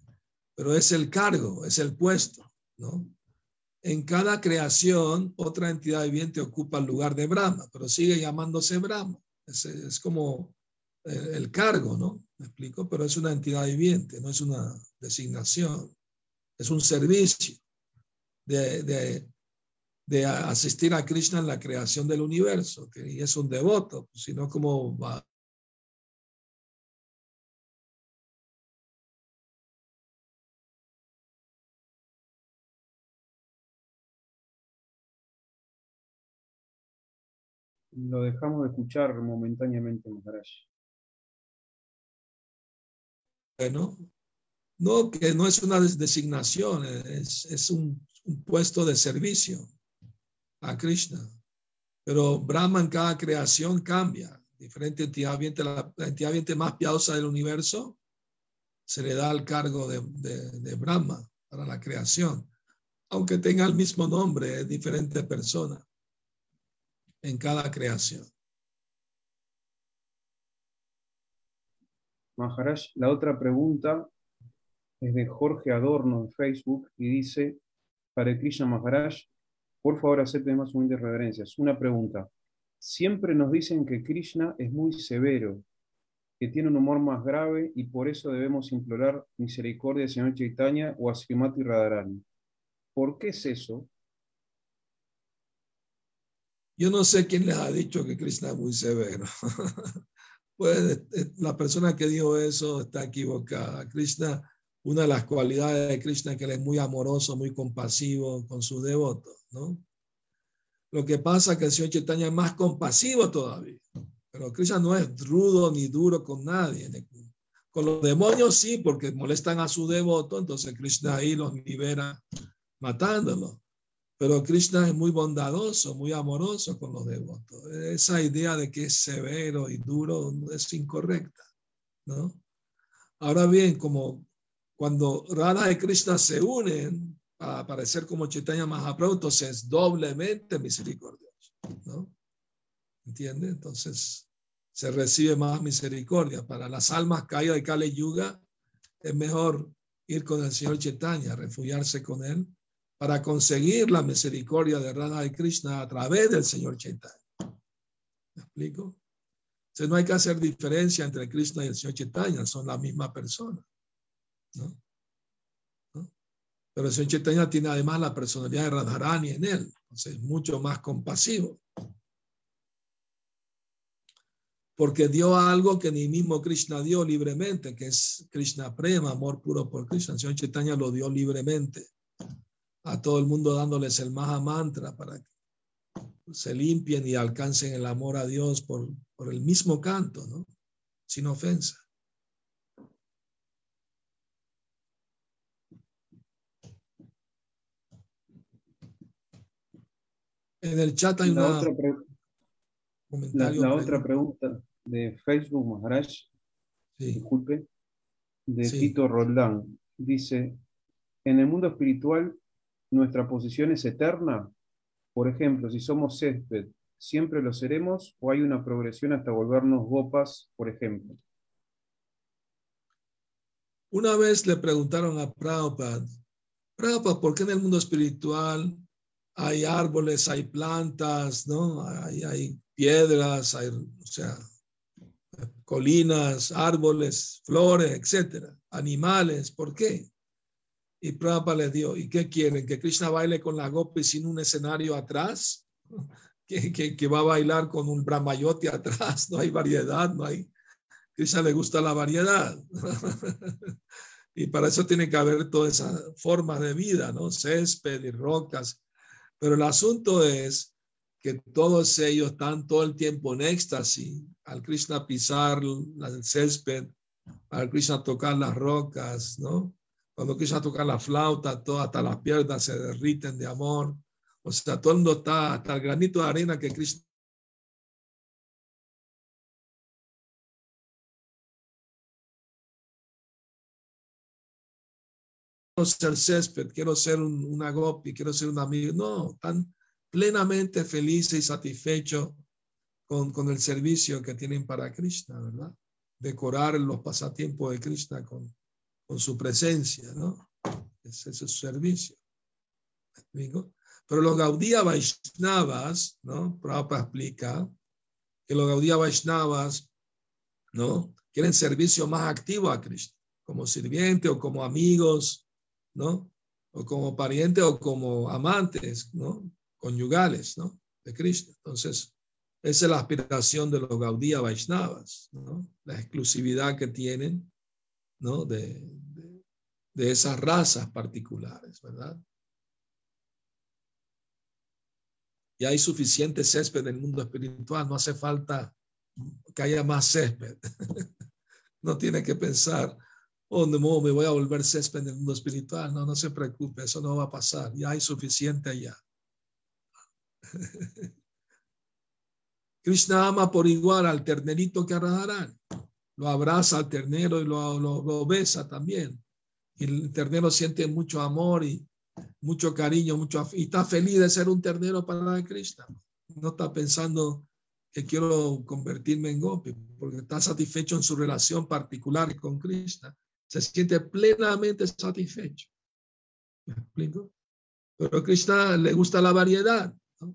pero es el cargo, es el puesto, ¿no? En cada creación, otra entidad viviente ocupa el lugar de Brahma, pero sigue llamándose Brahma. Es, como eh, el cargo, ¿no? ¿Me explico? Pero es una entidad viviente, no es una designación, es un servicio de, de, de asistir a Krishna en la creación del universo, que es un devoto, sino como Lo dejamos de escuchar momentáneamente, Maharaj. Bueno, no, que no es una designación, es, es un, puesto de servicio a Krishna. Pero Brahma en cada creación cambia. Diferente entidad viviente, la, entidad viviente más piadosa del universo se le da el cargo de, de, de, Brahma para la creación, aunque tenga el mismo nombre, es diferente persona en cada creación. Maharaj, la otra pregunta es de Jorge Adorno en Facebook y dice, Hare Krishna Maharaj, por favor acepte más humildes reverencias. Una pregunta. Siempre nos dicen que Krishna es muy severo, que tiene un humor más grave y por eso debemos implorar misericordia al Señor Chaitanya o a Srimati Radharani. ¿Por qué es eso? Yo no sé quién les ha dicho que Krishna es muy severo. pues la persona que dijo eso está equivocada. Krishna, una de las cualidades de Krishna es que él es muy amoroso, muy compasivo con sus devotos, ¿no? Lo que pasa es que el Señor Chaitanya es más compasivo todavía. Pero Krishna no es rudo ni duro con nadie. Con los demonios sí, porque molestan a su devoto, entonces Krishna ahí los libera matándolos. Pero Krishna es muy bondadoso, muy amoroso con los devotos. Esa idea de que es severo y duro es incorrecta, ¿no? Ahora bien, como cuando Radha y Krishna se unen para aparecer como Chaitanya Mahaprabhu, entonces es doblemente misericordioso, ¿no? ¿Entiende? Entonces se recibe más misericordia. Para las almas caídas de Kali Yuga es mejor ir con el Señor Chaitanya, refugiarse con él para conseguir la misericordia de Radha y Krishna a través del Señor Chaitanya. ¿Me explico? Entonces no hay que hacer diferencia entre Krishna y el Señor Chaitanya, son la misma persona. Pero el Señor Chaitanya tiene además la personalidad de Radharani en él, entonces es mucho más compasivo. Porque dio algo que ni mismo Krishna dio libremente, que es Krishna Prema, amor puro por Krishna. El Señor Chaitanya lo dio libremente a todo el mundo dándoles el Maha Mantra para que se limpien y alcancen el amor a Dios por, por el mismo canto, ¿no? Sin ofensa. En el chat hay la una otra, la, la otra pregunta de Facebook, Maharaj, Sí, disculpe, de Sí. Tito Roldán. Dice, en el mundo espiritual, ¿nuestra posición es eterna? Por ejemplo, si somos césped, ¿siempre lo seremos o hay una progresión hasta volvernos gopas, por ejemplo? Una vez le preguntaron a Prabhupada, Prabhupada, ¿por qué en el mundo espiritual hay árboles, hay plantas, ¿no? Hay, hay piedras, hay, o sea, colinas, árboles, flores, etcétera, animales, ¿por qué? Y Prabhupada les dio, ¿y qué quieren? ¿Que Krishna baile con la gopi sin un escenario atrás? ¿Que, que, que va a bailar con un brahmayoti atrás? No hay variedad, no hay... Krishna le gusta la variedad. y para eso tiene que haber todas esas formas de vida, ¿no? Césped y rocas. Pero el asunto es que todos ellos están todo el tiempo en éxtasis. Al Krishna pisar el césped, al Krishna tocar las rocas, ¿no? Cuando quiso tocar la flauta, todo, hasta las piernas se derriten de amor. O sea, todo el mundo está, hasta el granito de arena que Cristo quiero ser césped, quiero ser un, una gopi, quiero ser un amigo. No, tan plenamente feliz y satisfechos con, con, el servicio que tienen para Krishna, ¿verdad? Decorar los pasatiempos de Krishna con, con su presencia, ¿no? Ese es su servicio. Pero los Gaudía Vaishnavas, ¿no? Prabhupada explica que los Gaudía Vaishnavas, ¿no? Quieren servicio más activo a Krishna, como sirviente o como amigos, ¿no? O como parientes o como amantes, ¿no? Conyugales, ¿no? De Krishna. Entonces, esa es la aspiración de los Gaudía Vaishnavas, ¿no? La exclusividad que tienen, ¿no? De, de, esas razas particulares, ¿verdad? Y hay suficiente césped en el mundo espiritual, no hace falta que haya más césped. no tiene que pensar, oh, no, me voy a volver césped en el mundo espiritual. No, no se preocupe, eso no va a pasar. Ya hay suficiente allá. Krishna ama por igual al ternerito que a Radharán. Lo abraza al ternero y lo, lo, lo, besa también. Y el ternero siente mucho amor y mucho cariño, mucho y está feliz de ser un ternero para Krishna. No está pensando que quiero convertirme en Gopi, porque está satisfecho en su relación particular con Krishna. Se siente plenamente satisfecho. ¿Me explico? Pero a Krishna le gusta la variedad. ¿no?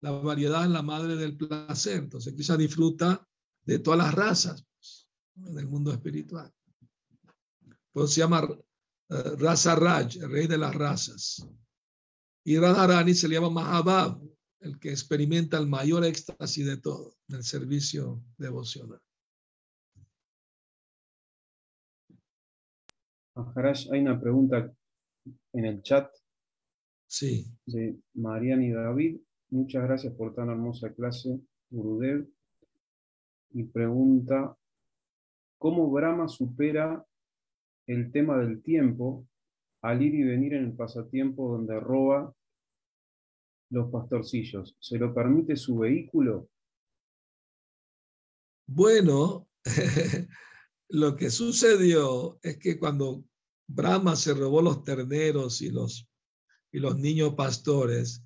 La variedad es la madre del placer. Entonces Krishna disfruta de todas las razas pues, en el mundo espiritual. Pues se llama uh, Rasa Raj, el rey de las razas. Y Radharani se le llama Mahabab, el que experimenta el mayor éxtasis de todo, del servicio devocional. Maharaj, hay una pregunta en el chat Sí. de Mariani David. Muchas gracias por tan hermosa clase, Gurudev. Y pregunta, ¿cómo Brahma supera el tema del tiempo al ir y venir en el pasatiempo donde roba los pastorcillos? ¿Se lo permite su vehículo? Bueno, lo que sucedió es que cuando Brahma se robó los terneros y los, y los niños pastores,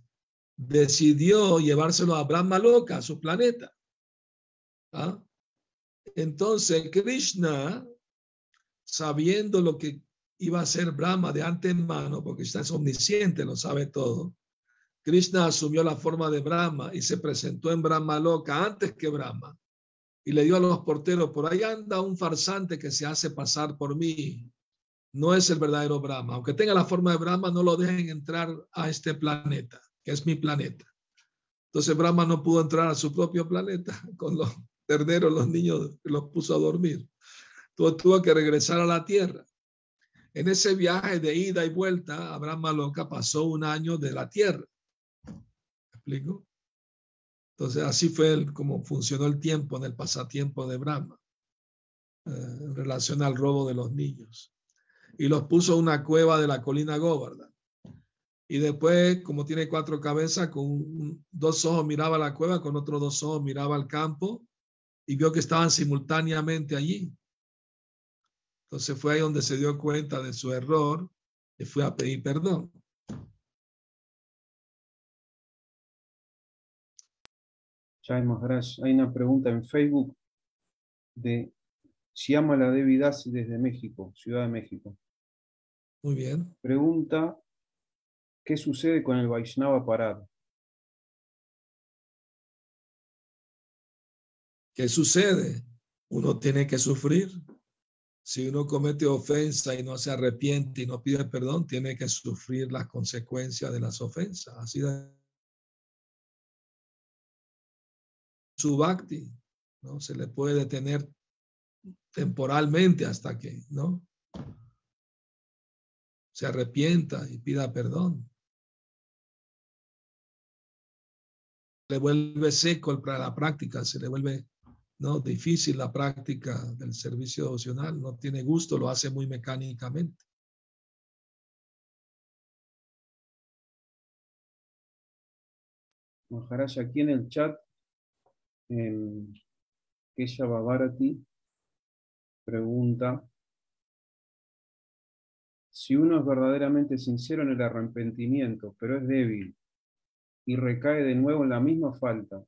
decidió llevárselo a Brahma Loka, a su planeta. ¿Ah? Entonces Krishna, sabiendo lo que iba a hacer Brahma de antemano, porque está es omnisciente, lo sabe todo, Krishna asumió la forma de Brahma y se presentó en Brahma Loka antes que Brahma. Y le dio a los porteros, por ahí anda un farsante que se hace pasar por mí. No es el verdadero Brahma. Aunque tenga la forma de Brahma, no lo dejen entrar a este planeta, que es mi planeta. Entonces Brahma no pudo entrar a su propio planeta con los terneros, los niños, los puso a dormir. Tuvo, que regresar a la tierra. En ese viaje de ida y vuelta, Abraham Maloca pasó un año de la tierra. ¿Me explico? Entonces, así fue como funcionó el tiempo en el pasatiempo de Brahma eh, en relación al robo de los niños. Y los puso en una cueva de la colina Govardhan. Y después, como tiene cuatro cabezas, con dos ojos miraba la cueva, con otros dos ojos miraba el campo y vio que estaban simultáneamente allí. Entonces fue ahí donde se dio cuenta de su error y fue a pedir perdón. Jai Maharaj, hay una pregunta en Facebook de Siamala Devi Das desde México, Ciudad de México. Muy bien. Pregunta, ¿qué sucede con el Vaishnava parado? ¿Qué sucede? Uno tiene que sufrir. Si uno comete ofensa y no se arrepiente y no pide perdón, tiene que sufrir las consecuencias de las ofensas. Así de su bhakti, ¿no? Se le puede detener temporalmente hasta que, ¿no? Se arrepienta y pida perdón. Le vuelve seco para la práctica, se le vuelve no difícil la práctica del servicio devocional, no tiene gusto, lo hace muy mecánicamente. Maharaj, aquí en el chat, en Kesha Babarati pregunta si uno es verdaderamente sincero en el arrepentimiento, pero es débil y recae de nuevo en la misma falta,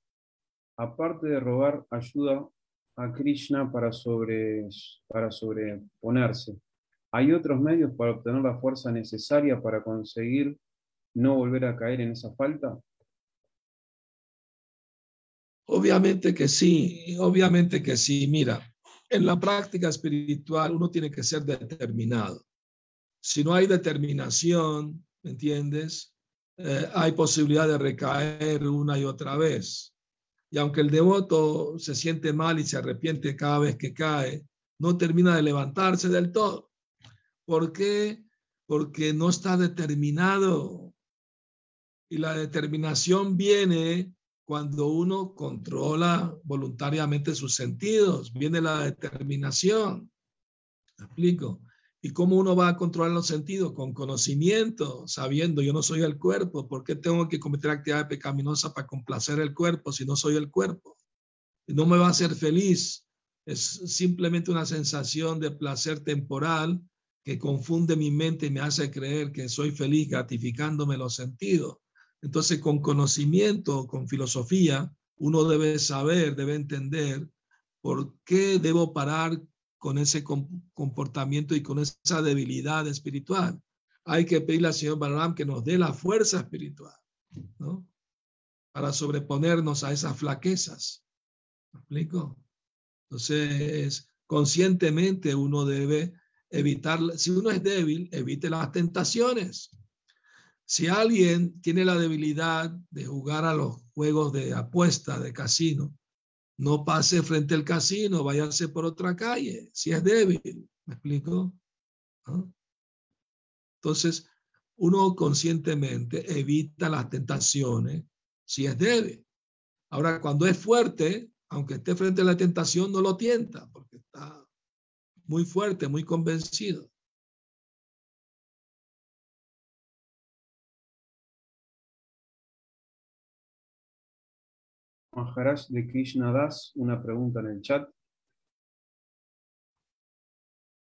aparte de rogar ayuda a Krishna para, sobre, para sobreponerse, ¿hay otros medios para obtener la fuerza necesaria para conseguir no volver a caer en esa falta? Obviamente que sí, obviamente que sí. Mira, en la práctica espiritual uno tiene que ser determinado. Si no hay determinación, ¿me entiendes? Eh, hay posibilidad de recaer una y otra vez. Y aunque el devoto se siente mal y se arrepiente cada vez que cae, no termina de levantarse del todo. ¿Por qué? Porque no está determinado. Y la determinación viene cuando uno controla voluntariamente sus sentidos, viene la determinación. ¿Me explico? ¿Y cómo uno va a controlar los sentidos? Con conocimiento, sabiendo yo no soy el cuerpo, ¿por qué tengo que cometer actividades pecaminosas para complacer el cuerpo si no soy el cuerpo? No me va a hacer feliz. Es simplemente una sensación de placer temporal que confunde mi mente y me hace creer que soy feliz gratificándome los sentidos. Entonces, con conocimiento, con filosofía, uno debe saber, debe entender por qué debo parar con ese comportamiento y con esa debilidad espiritual. Hay que pedirle al Señor Balaram que nos dé la fuerza espiritual, ¿no? Para sobreponernos a esas flaquezas. ¿Me explico? Entonces, conscientemente uno debe evitar, si uno es débil, evite las tentaciones. Si alguien tiene la debilidad de jugar a los juegos de apuesta, de casino, no pase frente al casino, váyase por otra calle, si es débil. ¿Me explico? ¿Ah? Entonces, uno conscientemente evita las tentaciones si es débil. Ahora, cuando es fuerte, aunque esté frente a la tentación, no lo tienta, porque está muy fuerte, muy convencido. Maharaj de Krishna Das, una pregunta en el chat.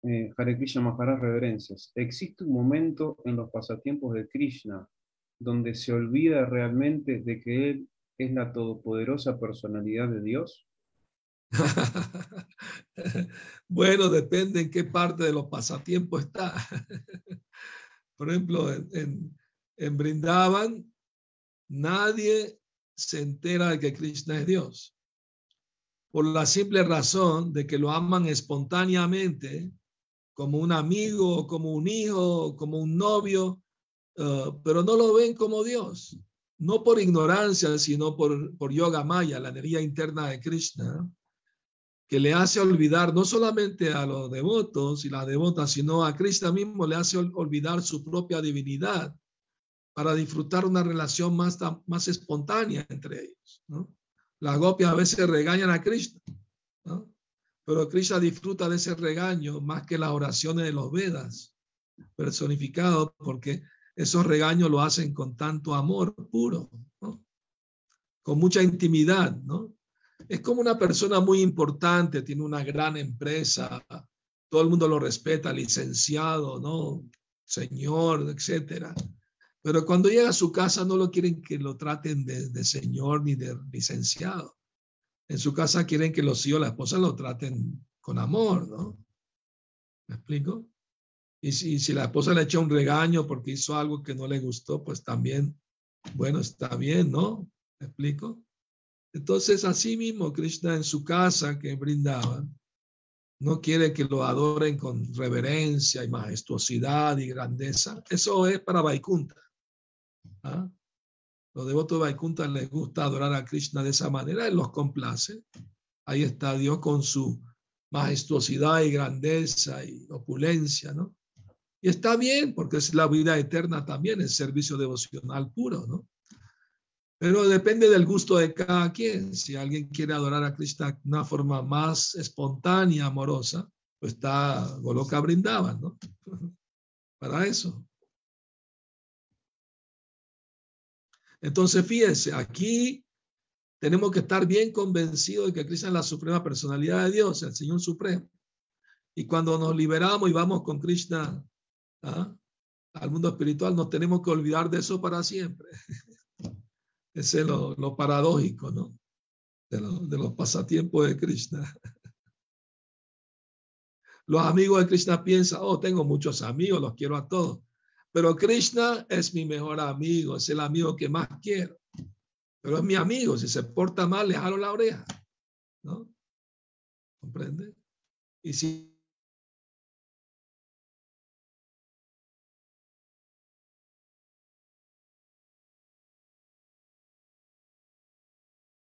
Eh, Hare Krishna Maharaj, reverencias. ¿Existe un momento en los pasatiempos de Krishna donde se olvida realmente de que Él es la todopoderosa personalidad de Dios? bueno, depende en qué parte de los pasatiempos está. Por ejemplo, en, en, nadie se entera de que Krishna es Dios. Por la simple razón de que lo aman espontáneamente, como un amigo, como un hijo, como un novio, uh, pero no lo ven como Dios. No por ignorancia, sino por, por yoga maya, la energía interna de Krishna, que le hace olvidar no solamente a los devotos y las devotas, sino a Krishna mismo le hace olvidar su propia divinidad para disfrutar una relación más, más espontánea entre ellos. Las gopias a veces regañan a Krishna, pero Krishna disfruta de ese regaño más que las oraciones de los Vedas personificados, porque esos regaños lo hacen con tanto amor puro, con mucha intimidad. Es como una persona muy importante, tiene una gran empresa, todo el mundo lo respeta, licenciado, ¿no? señor, etcétera pero cuando llega a su casa no lo quieren que lo traten de, señor ni de licenciado. En su casa quieren que los hijos, la esposa lo traten con amor, ¿no? ¿Me explico? Y si, la esposa le echa un regaño porque hizo algo que no le gustó, pues también, bueno, está bien, ¿no? ¿Me explico? Entonces, así mismo, Krishna en su casa que brindaba, no quiere que lo adoren con reverencia y majestuosidad y grandeza. Eso es para Vaikunta. ¿Ah? Los devotos de Vaikunta les gusta adorar a Krishna de esa manera, Él los complace. Ahí está Dios con su majestuosidad y grandeza y opulencia, ¿no? Y está bien, porque es la vida eterna también, el servicio devocional puro, ¿no? Pero depende del gusto de cada quien. Si alguien quiere adorar a Krishna de una forma más espontánea, amorosa, pues está Goloka Brindavan, ¿no? Para eso. Entonces, fíjense, aquí tenemos que estar bien convencidos de que Cristo es la suprema personalidad de Dios, el Señor Supremo. Y cuando nos liberamos y vamos con Krishna, ¿ah? al mundo espiritual, nos tenemos que olvidar de eso para siempre. Ese es lo, paradójico, ¿no? De, de los pasatiempos de Krishna. Los amigos de Krishna piensan, oh, tengo muchos amigos, los quiero a todos. Pero Krishna es mi mejor amigo, es el amigo que más quiero. Pero es mi amigo, si se porta mal, le jalo la oreja. ¿No? ¿Comprende? Y si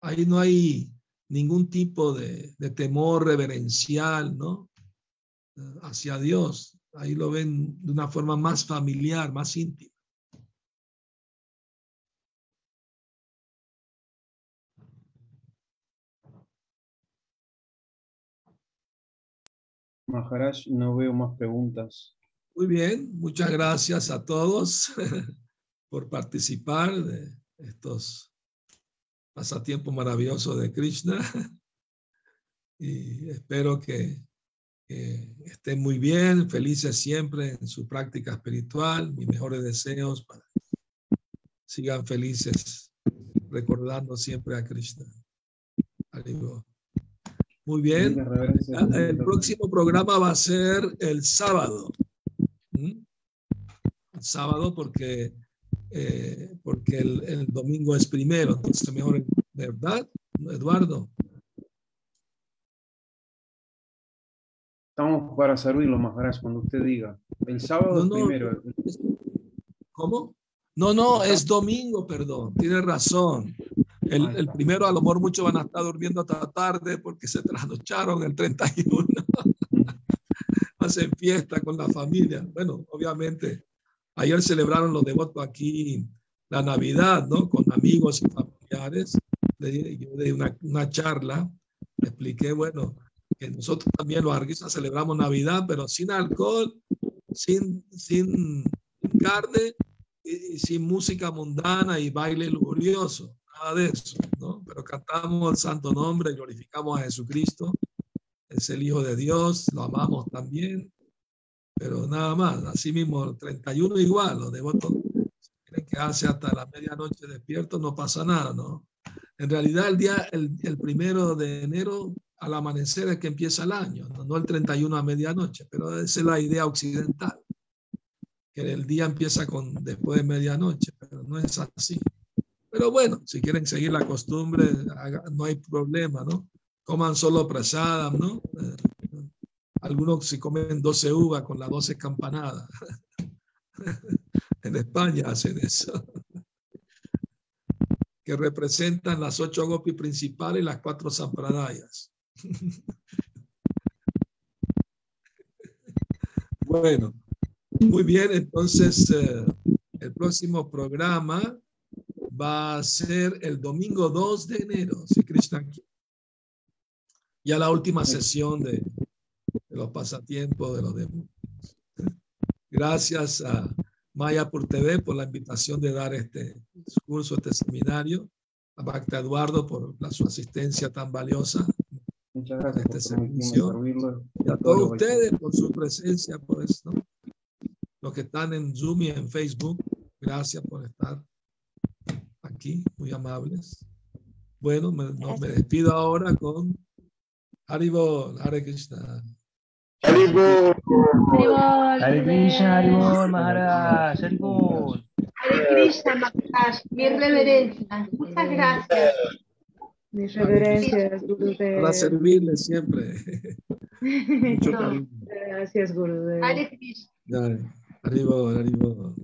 ahí no hay ningún tipo de, de temor reverencial, ¿no? Hacia Dios. Ahí lo ven de una forma más familiar, más íntima. Maharaj, no veo más preguntas. Muy bien, muchas gracias a todos por participar de estos pasatiempos maravillosos de Krishna. Y espero que, estén muy bien, felices siempre en su práctica espiritual. Mis mejores deseos para que sigan felices recordando siempre a Krishna. Muy bien. El próximo programa va a ser el sábado. ¿Mm? El sábado porque, eh, porque el, el, domingo es primero, entonces mejor, ¿verdad, Eduardo? Estamos para servirlo, Maharaj, cuando usted diga. El sábado No, no, primero. ¿Cómo? No, no, es domingo, perdón. Tiene razón. El, el primero a lo mejor muchos van a estar durmiendo hasta tarde porque se trasnocharon el 31. Hacen fiesta con la familia. Bueno, obviamente, ayer celebraron los devotos aquí la Navidad, ¿no? Con amigos y familiares. Le di- Yo di una, una charla, expliqué, bueno, que nosotros también los arquistas celebramos Navidad, pero sin alcohol, sin, sin carne y, sin música mundana y baile lujurioso, nada de eso, ¿no? Pero cantamos el santo nombre, glorificamos a Jesucristo, es el Hijo de Dios, lo amamos también, pero nada más, así mismo, el 31 igual, los devotos quieren quedarse hasta la medianoche despiertos, no pasa nada, ¿no? En realidad el día, el, el primero de enero al amanecer es que empieza el año, no, el 31 a medianoche, pero esa es la idea occidental que el día empieza con después de medianoche, pero no es así. Pero bueno, si quieren seguir la costumbre, no hay problema, ¿no? Coman solo prasadam, ¿no? Eh, algunos si comen 12 uvas con las 12 campanadas. en España hacen eso. que representan las ocho gopis principales y las cuatro sampradayas. bueno, muy bien, entonces eh, el próximo programa va a ser el domingo 2 de enero, si Krishna quiere. Ya la última sesión de, de los pasatiempos de los demás. Gracias a Maya por TV por la invitación de dar este curso, este seminario. A Bacta Eduardo por la, su asistencia tan valiosa. Muchas gracias por Este servirlo. Y a todos ustedes por su presencia, por eso. ¿no? Los que están en Zoom y en Facebook, gracias por estar aquí, muy amables. Bueno, me, no, me despido ahora con Haribol, Hare Krishna. Haribol, Hare Krishna, Haribol, Maharaj, Haribol. Hare Krishna, Maharaj, mi reverencia. Muchas gracias. Mis reverencias, Gurudev. Para servirles siempre. Mucho. Gracias, Gurudev. Hare Krishna. Ya, Haribol, Haribol.